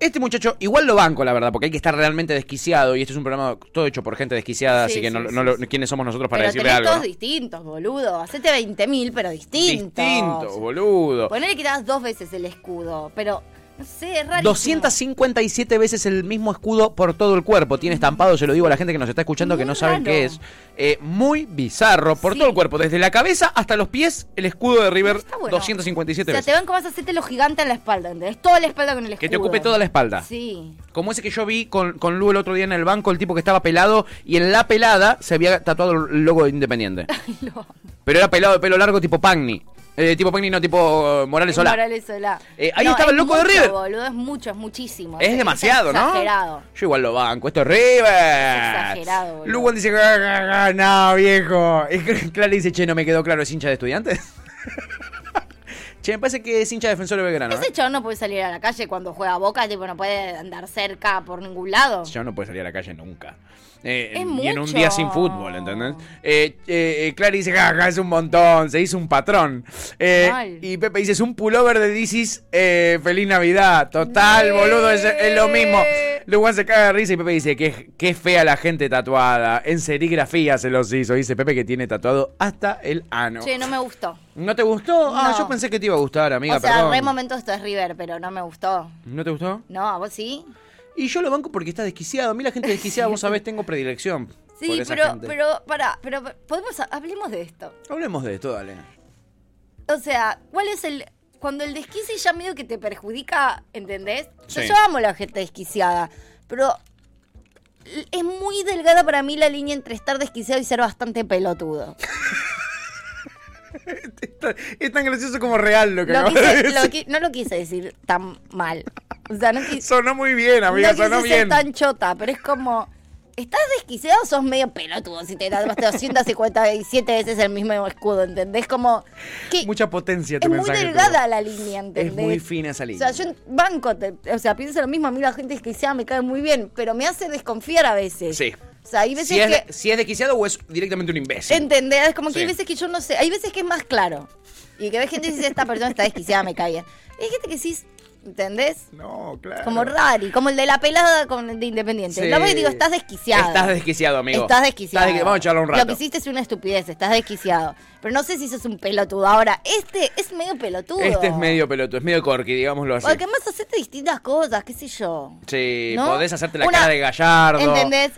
Este muchacho, igual lo banco, la verdad, porque hay que estar realmente desquiciado. Y este es un programa todo hecho por gente desquiciada, Sí, así que sí, no, lo-. ¿quiénes somos nosotros para pero decirle algo? todos no? distintos, boludo. Hacete 20.000, pero distintos. Distinto, boludo. Ponele que das dos veces el escudo, pero no sé, es rarísimo. 257 veces el mismo escudo por todo el cuerpo. Tiene estampado, se lo digo a la gente que nos está escuchando que no saben raro. qué es. Eh, muy bizarro, por Sí. todo el cuerpo, desde la cabeza hasta los pies, el escudo de River Está bueno. 257 O sea, veces. te van como vas a hacerte lo gigante en la espalda, ¿entendés? Toda la espalda con el escudo. Que te ocupe toda la espalda. Sí. Como ese que yo vi con, con Lu el otro día en el banco, el tipo que estaba pelado y en la pelada se había tatuado el logo de Independiente. Pero era pelado de pelo largo tipo Pagni. Eh, tipo Pagni, no tipo eh, Morales Solá. Morales Solá. Eh, ahí No, estaba el loco de River. boludo, es mucho, es muchísimo. Es demasiado, ¿no? exagerado. Yo igual lo banco. Esto es River. exagerado, boludo. Luego dice, "Ga, ga, ga, no, viejo. Y Clara dice, che, no me quedó claro, ¿es hincha de estudiantes? che, me parece que es hincha de defensor de Belgrano. Ese ¿eh? chabón no puede salir a la calle cuando juega a Boca, tipo, no puede andar cerca por ningún lado. Yo no puede salir a la calle nunca. Eh, Es y en un día sin fútbol, ¿entendés? Eh, eh, eh, Clara dice, jaja, es un montón, se hizo un patrón. Eh, y Pepe dice, es un pullover de Dicis, eh, feliz Navidad. Total, boludo, es, es lo mismo. Luego se caga de risa y Pepe dice, qué, qué fea la gente tatuada. En serigrafía se los hizo. Dice Pepe que tiene tatuado hasta el ano. Che, no me gustó. ¿No te gustó? Ah, No. yo pensé que te iba a gustar, amiga, o sea, perdón. re momento esto es River, pero no me gustó. ¿No te gustó? No, ¿a vos sí? Y yo lo banco porque está desquiciado. A mí la gente desquiciada, vos sabés, tengo predilección. Sí, pero, gente. pero, pará, pero podemos, hablemos de esto. Hablemos de esto, dale. O sea, ¿cuál es el. Cuando el desquicio ya medio que te perjudica, ¿entendés? Sí. yo amo la gente desquiciada, pero es muy delgada para mí la línea entre estar desquiciado y ser bastante pelotudo. Es tan gracioso como real lo que Lo de quise- decir. lo qui- no lo quise decir tan mal. O sea, no quise, Sonó muy bien, amiga, no sonó ser bien. tan chota, pero es como. ¿Estás desquiciado o sos medio pelotudo si te tatuaste 257 veces el mismo escudo? ¿Entendés? Como. que Mucha potencia tu es muy delgada la línea, ¿entendés? Es muy fina esa O línea. sea, yo en banco, te- o sea, pienso lo mismo, a mí la gente desquiciada me cae muy bien, pero me hace desconfiar a veces. Sí. O sea, hay veces Si es, que... si es desquiciado o es directamente un imbécil. ¿Entendés? Es como que Sí. hay veces que yo no sé, hay veces que es más claro. Y que ves gente que dice, esta persona está desquiciada, me cae bien. Y hay gente que sí, ¿entendés? No, claro. Como rari, como el de la pelada con de Independiente. Sí. Lo que digo, estás desquiciado. Estás desquiciado, amigo. Estás desquiciado. Estás desqui- Vamos a echarlo un Lo rato. que hiciste es una estupidez, estás desquiciado. Pero no sé si sos un pelotudo. Ahora, este es medio pelotudo. Este es medio pelotudo, es medio corky, digámoslo así. Porque además hacete distintas cosas, qué sé yo. Sí, ¿no? podés hacerte la Una- cara de Gallardo. ¿Entendés?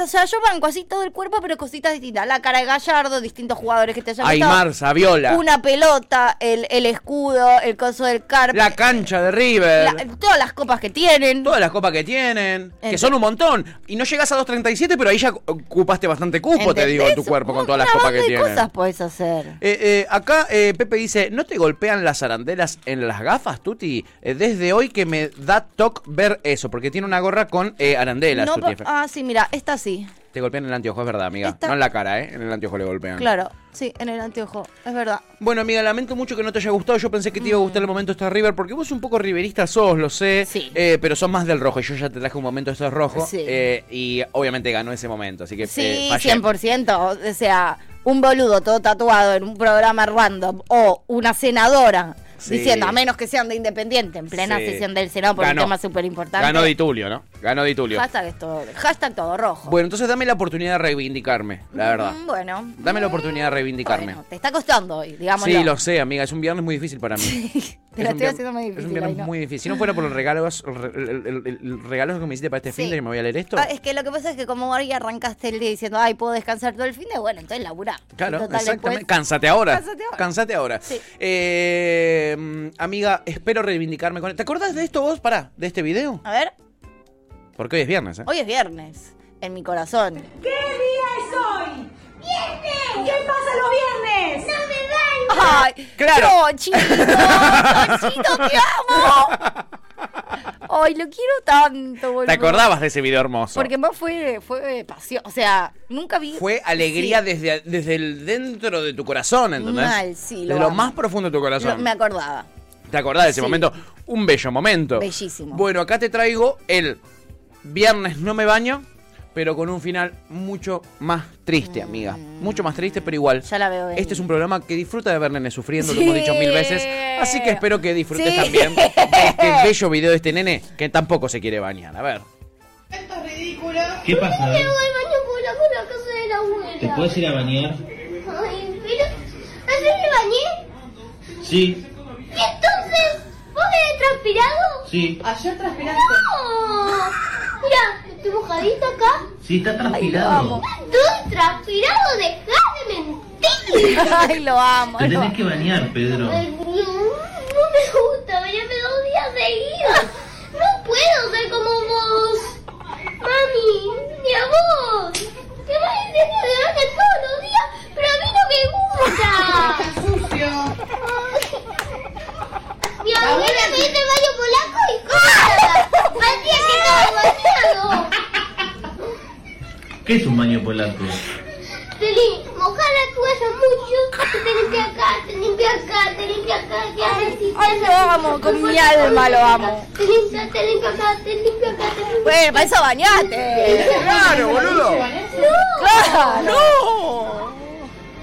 O sea, yo banco así todo el cuerpo, pero cositas distintas. La cara de Gallardo, distintos jugadores que te hayan. Aymar, Saviola. Una pelota, el, el escudo, el coso del carp. La cancha de River. la- todas las copas que tienen. Todas las copas que tienen, que son un montón. Y no llegas a 2.37, pero ahí ya ocupaste bastante cupo, te digo, en tu cuerpo con todas las copas que de tienen. cosas podés hacer. Eh, eh, acá eh, Pepe dice, ¿no te golpean las arandelas en las gafas, Tuti? Eh, desde hoy que me da toc ver eso, porque tiene una gorra con eh, arandelas, No, Tuti. ah, sí, mira, esta sí. Te golpean en el anteojo, es verdad, amiga. Esta- No en la cara, ¿eh? En el anteojo le golpean. Claro, sí, en el anteojo. Es verdad. Bueno, amiga, lamento mucho que no te haya gustado. Yo pensé que te iba a gustar el momento de River, porque vos un poco riverista sos, lo sé. Sí. eh, pero sos más del rojo. Yo ya te traje un momento esto es rojo. Sí. eh, y obviamente ganó ese momento, así que Sí, eh, fallé. 100%. O sea, un boludo todo tatuado en un programa random o una senadora Sí. diciendo, a menos que sean de Independiente, en plena Sí. sesión del Senado por Ganó. un tema súper importante. Ganó Di Tulio, ¿no? Ganó Di Tulio. Hashtag, es todo, hashtag todo rojo. Bueno, entonces dame la oportunidad de reivindicarme, la verdad. Mm, bueno. Dame la oportunidad de reivindicarme. Bueno, te está costando hoy, digámoslo. Sí, lo sé, amiga. Es un viernes muy difícil para mí. Te Es la un estoy haciendo muy Es un difícil. viernes muy difícil. Si no fuera por los regalos, el, el- el- el regalo que me hiciste para este Sí. fin de que me voy a leer esto. Ah, es que lo que pasa es que como hoy arrancaste el día diciendo, ay, puedo descansar todo el fin de, bueno, entonces labura. Claro, Total, exactamente. después- Cánsate ahora. Cánsate ahora. Cánsate ahora. Sí. Eh, amiga, espero reivindicarme con. ¿Te acordás de esto vos? Pará, de este video. A ver, Porque hoy es viernes, ¿eh? hoy es viernes, en mi corazón. ¿Qué día es hoy? ¡Viernes! ¿Qué pasa los viernes? ¡No me ¡Ay! Claro. ¡Chito! ¡Chito, te amo! ¡Ay, lo quiero tanto, boludo! ¿Te acordabas de ese video hermoso? Porque más fue, fue pasión. O sea, nunca vi. Fue alegría Sí. desde, desde el dentro de tu corazón, ¿entendés? Mal, sí, lo Desde lo más profundo de tu Lo- corazón. me acordaba. ¿Te acordás de ese Sí. momento? Un bello momento. Bellísimo. Bueno, acá te traigo el viernes no me baño, pero con un final mucho más triste, amiga. Mucho más triste, pero igual. Mm. Ya la veo venir. Este es un programa que disfruta de ver nenes sufriendo, lo hemos dicho mil veces. Así que espero que disfrutes Sí. también de este bello video de este nene que tampoco se quiere bañar. A ver. ¿Qué pasa? Me voy al baño por la, casa de la abuela. ¿Te puedes ir a bañar? Ay, pero... ¿Ayer me bañé? Sí, ¿Y entonces? ¿Vos me transpirado? sí. Ayer transpiraste. ¡No! Mira, estoy mojadita acá. Sí, está transpirado. Estoy transpirado, dejá de mentir. Ay, lo amo. Te lo tenés amo. que bañar, Pedro. No, no me gusta bañarme dos días seguidos. No puedo ser como vos. Mami, ni a vos. Te vas a bañas todos los días, pero a mí no me gusta. sucio. Mi abuela me dice baño polaco y cosas. Parecía que estaba bañado. ¿Qué es un baño polaco? Tení, mojar la toalla mucho, te limpia acá, te limpia acá, te limpia acá, te hace así, te Ay, lo amo, con Te mi alma lo acá, amo. Te limpia, te limpia acá, te limpia acá, te limpia Bueno, para eso bañate. Claro, boludo. ¡No! ¡Claro!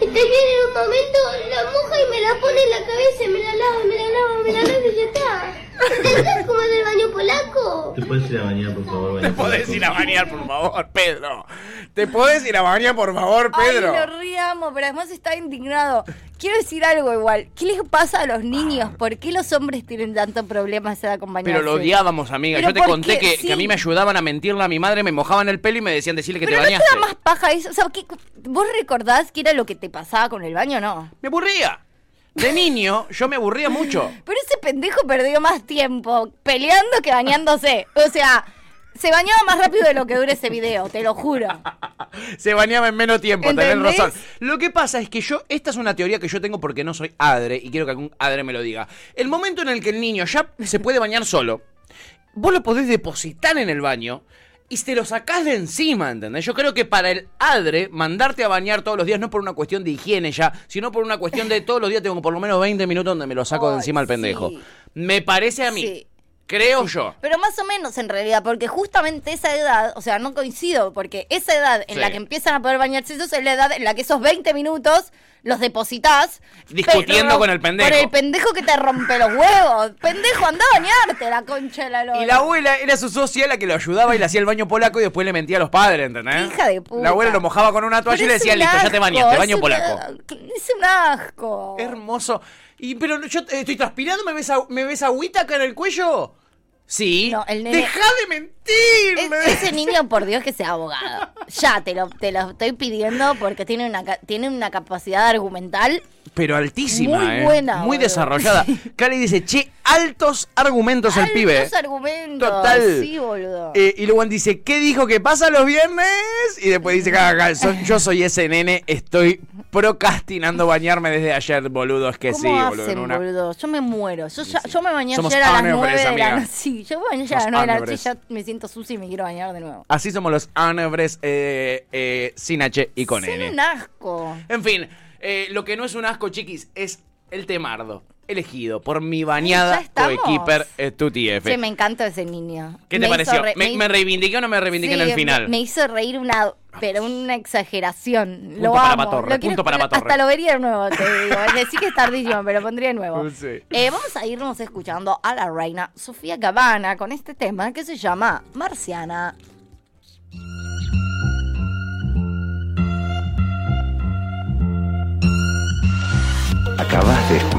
Y te viene en un momento, la moja y me la pone en la cabeza, y me la lava, me la lava, me la lava y ya está. ¿Entendés cómo es el baño polaco? ¿Te puedes ir a bañar, por favor, baño Te podés ir a bañar, por favor, Pedro. Te podés ir a bañar, por favor, Pedro. Ay, lo re amo, pero además está indignado. Quiero decir algo igual. ¿Qué les pasa a los niños? ¿Por qué los hombres tienen tanto problema a esa edad con bañarse? Pero lo odiábamos, amiga. Pero Yo te ¿por conté que, Sí. que a mí me ayudaban a mentirle a mi madre, me mojaban el pelo y me decían decirle que Pero te no te bañaste. da más paja eso. O sea, ¿qué- ¿vos recordás qué era lo que te pasaba con el baño o no? Me aburría. De niño, yo me aburría mucho. Pero ese pendejo perdió más tiempo peleando que bañándose. O sea, se bañaba más rápido de lo que dura ese video, te lo juro. Se bañaba en menos tiempo, tenés razón. Lo que pasa es que yo, esta es una teoría que yo tengo porque no soy adre y quiero que algún adre me lo diga. El momento en el que el niño ya se puede bañar solo, vos lo podés depositar en el baño y te lo sacás de encima, ¿entendés? Yo creo que para el adre, mandarte a bañar todos los días no es por una cuestión de higiene ya, sino por una cuestión de todos los días tengo por lo menos 20 minutos donde me lo saco de encima al pendejo. Me parece a mí. Sí. Creo yo. Pero más o menos en realidad, porque justamente esa edad, o sea, no coincido, porque esa edad en Sí. la que empiezan a poder bañarse, eso es la edad en la que esos 20 minutos los depositas. Discutiendo con el pendejo. Por el pendejo que te rompe los huevos. Pendejo, anda a bañarte, la concha de la lora. Y la abuela era su socia la que lo ayudaba y le hacía el baño polaco y después le mentía a los padres, ¿entendés? Hija de puta. La abuela lo mojaba con una toalla Pero y le decía, listo, ya te bañaste, baño polaco. Es un asco. Hermoso. Y pero yo estoy transpirando, ¿me ves, a- ¿me ves agüita acá en el cuello? Sí. No, el nene- ¡Deja de mentir! Es- ese niño, por Dios, que sea abogado. Ya, te lo, te lo estoy pidiendo porque tiene una, ca- tiene una capacidad argumental. Pero altísima, Muy ¿eh? buena, Muy boludo. desarrollada. Cali dice, che, altos argumentos el pibe. Altos argumentos. Total. Sí, boludo. Eh, y luego dice, ¿qué dijo que pasa los viernes? Y después dice, "Ja, ja, so- yo soy ese nene, estoy procrastinando bañarme desde ayer, boludo. Es que ¿Cómo sí, boludo. hacen, en una- boludo? Yo me muero. Yo, ya- yo me bañé Somos ayer a las ánebres, 9 de la amiga. noche. Sí, yo me bañé ayer a las Somos 9 de la noche y ya me siento sucia y me quiero bañar de nuevo. Así somos los ánebres eh, eh, sin H y con N. un asco. En fin, eh, lo que no es un asco, chiquis, es el temardo. Elegido por mi bañada coequiper eh, Tuti F. Sí, me encanta ese niño. ¿Qué te Me pareció? re- ¿Me, me- me reivindiqué o no me reivindiqué en el final? Me, hizo reír una, pero una exageración. Punto lo para amo. Patorre, Lo quiero punto para Patorre. Hasta lo vería de nuevo, te digo. Decí que es tardísimo, pero lo pondría de nuevo. Sí. Eh, vamos a irnos escuchando a la reina Sofía Cabana con este tema que se llama Marciana.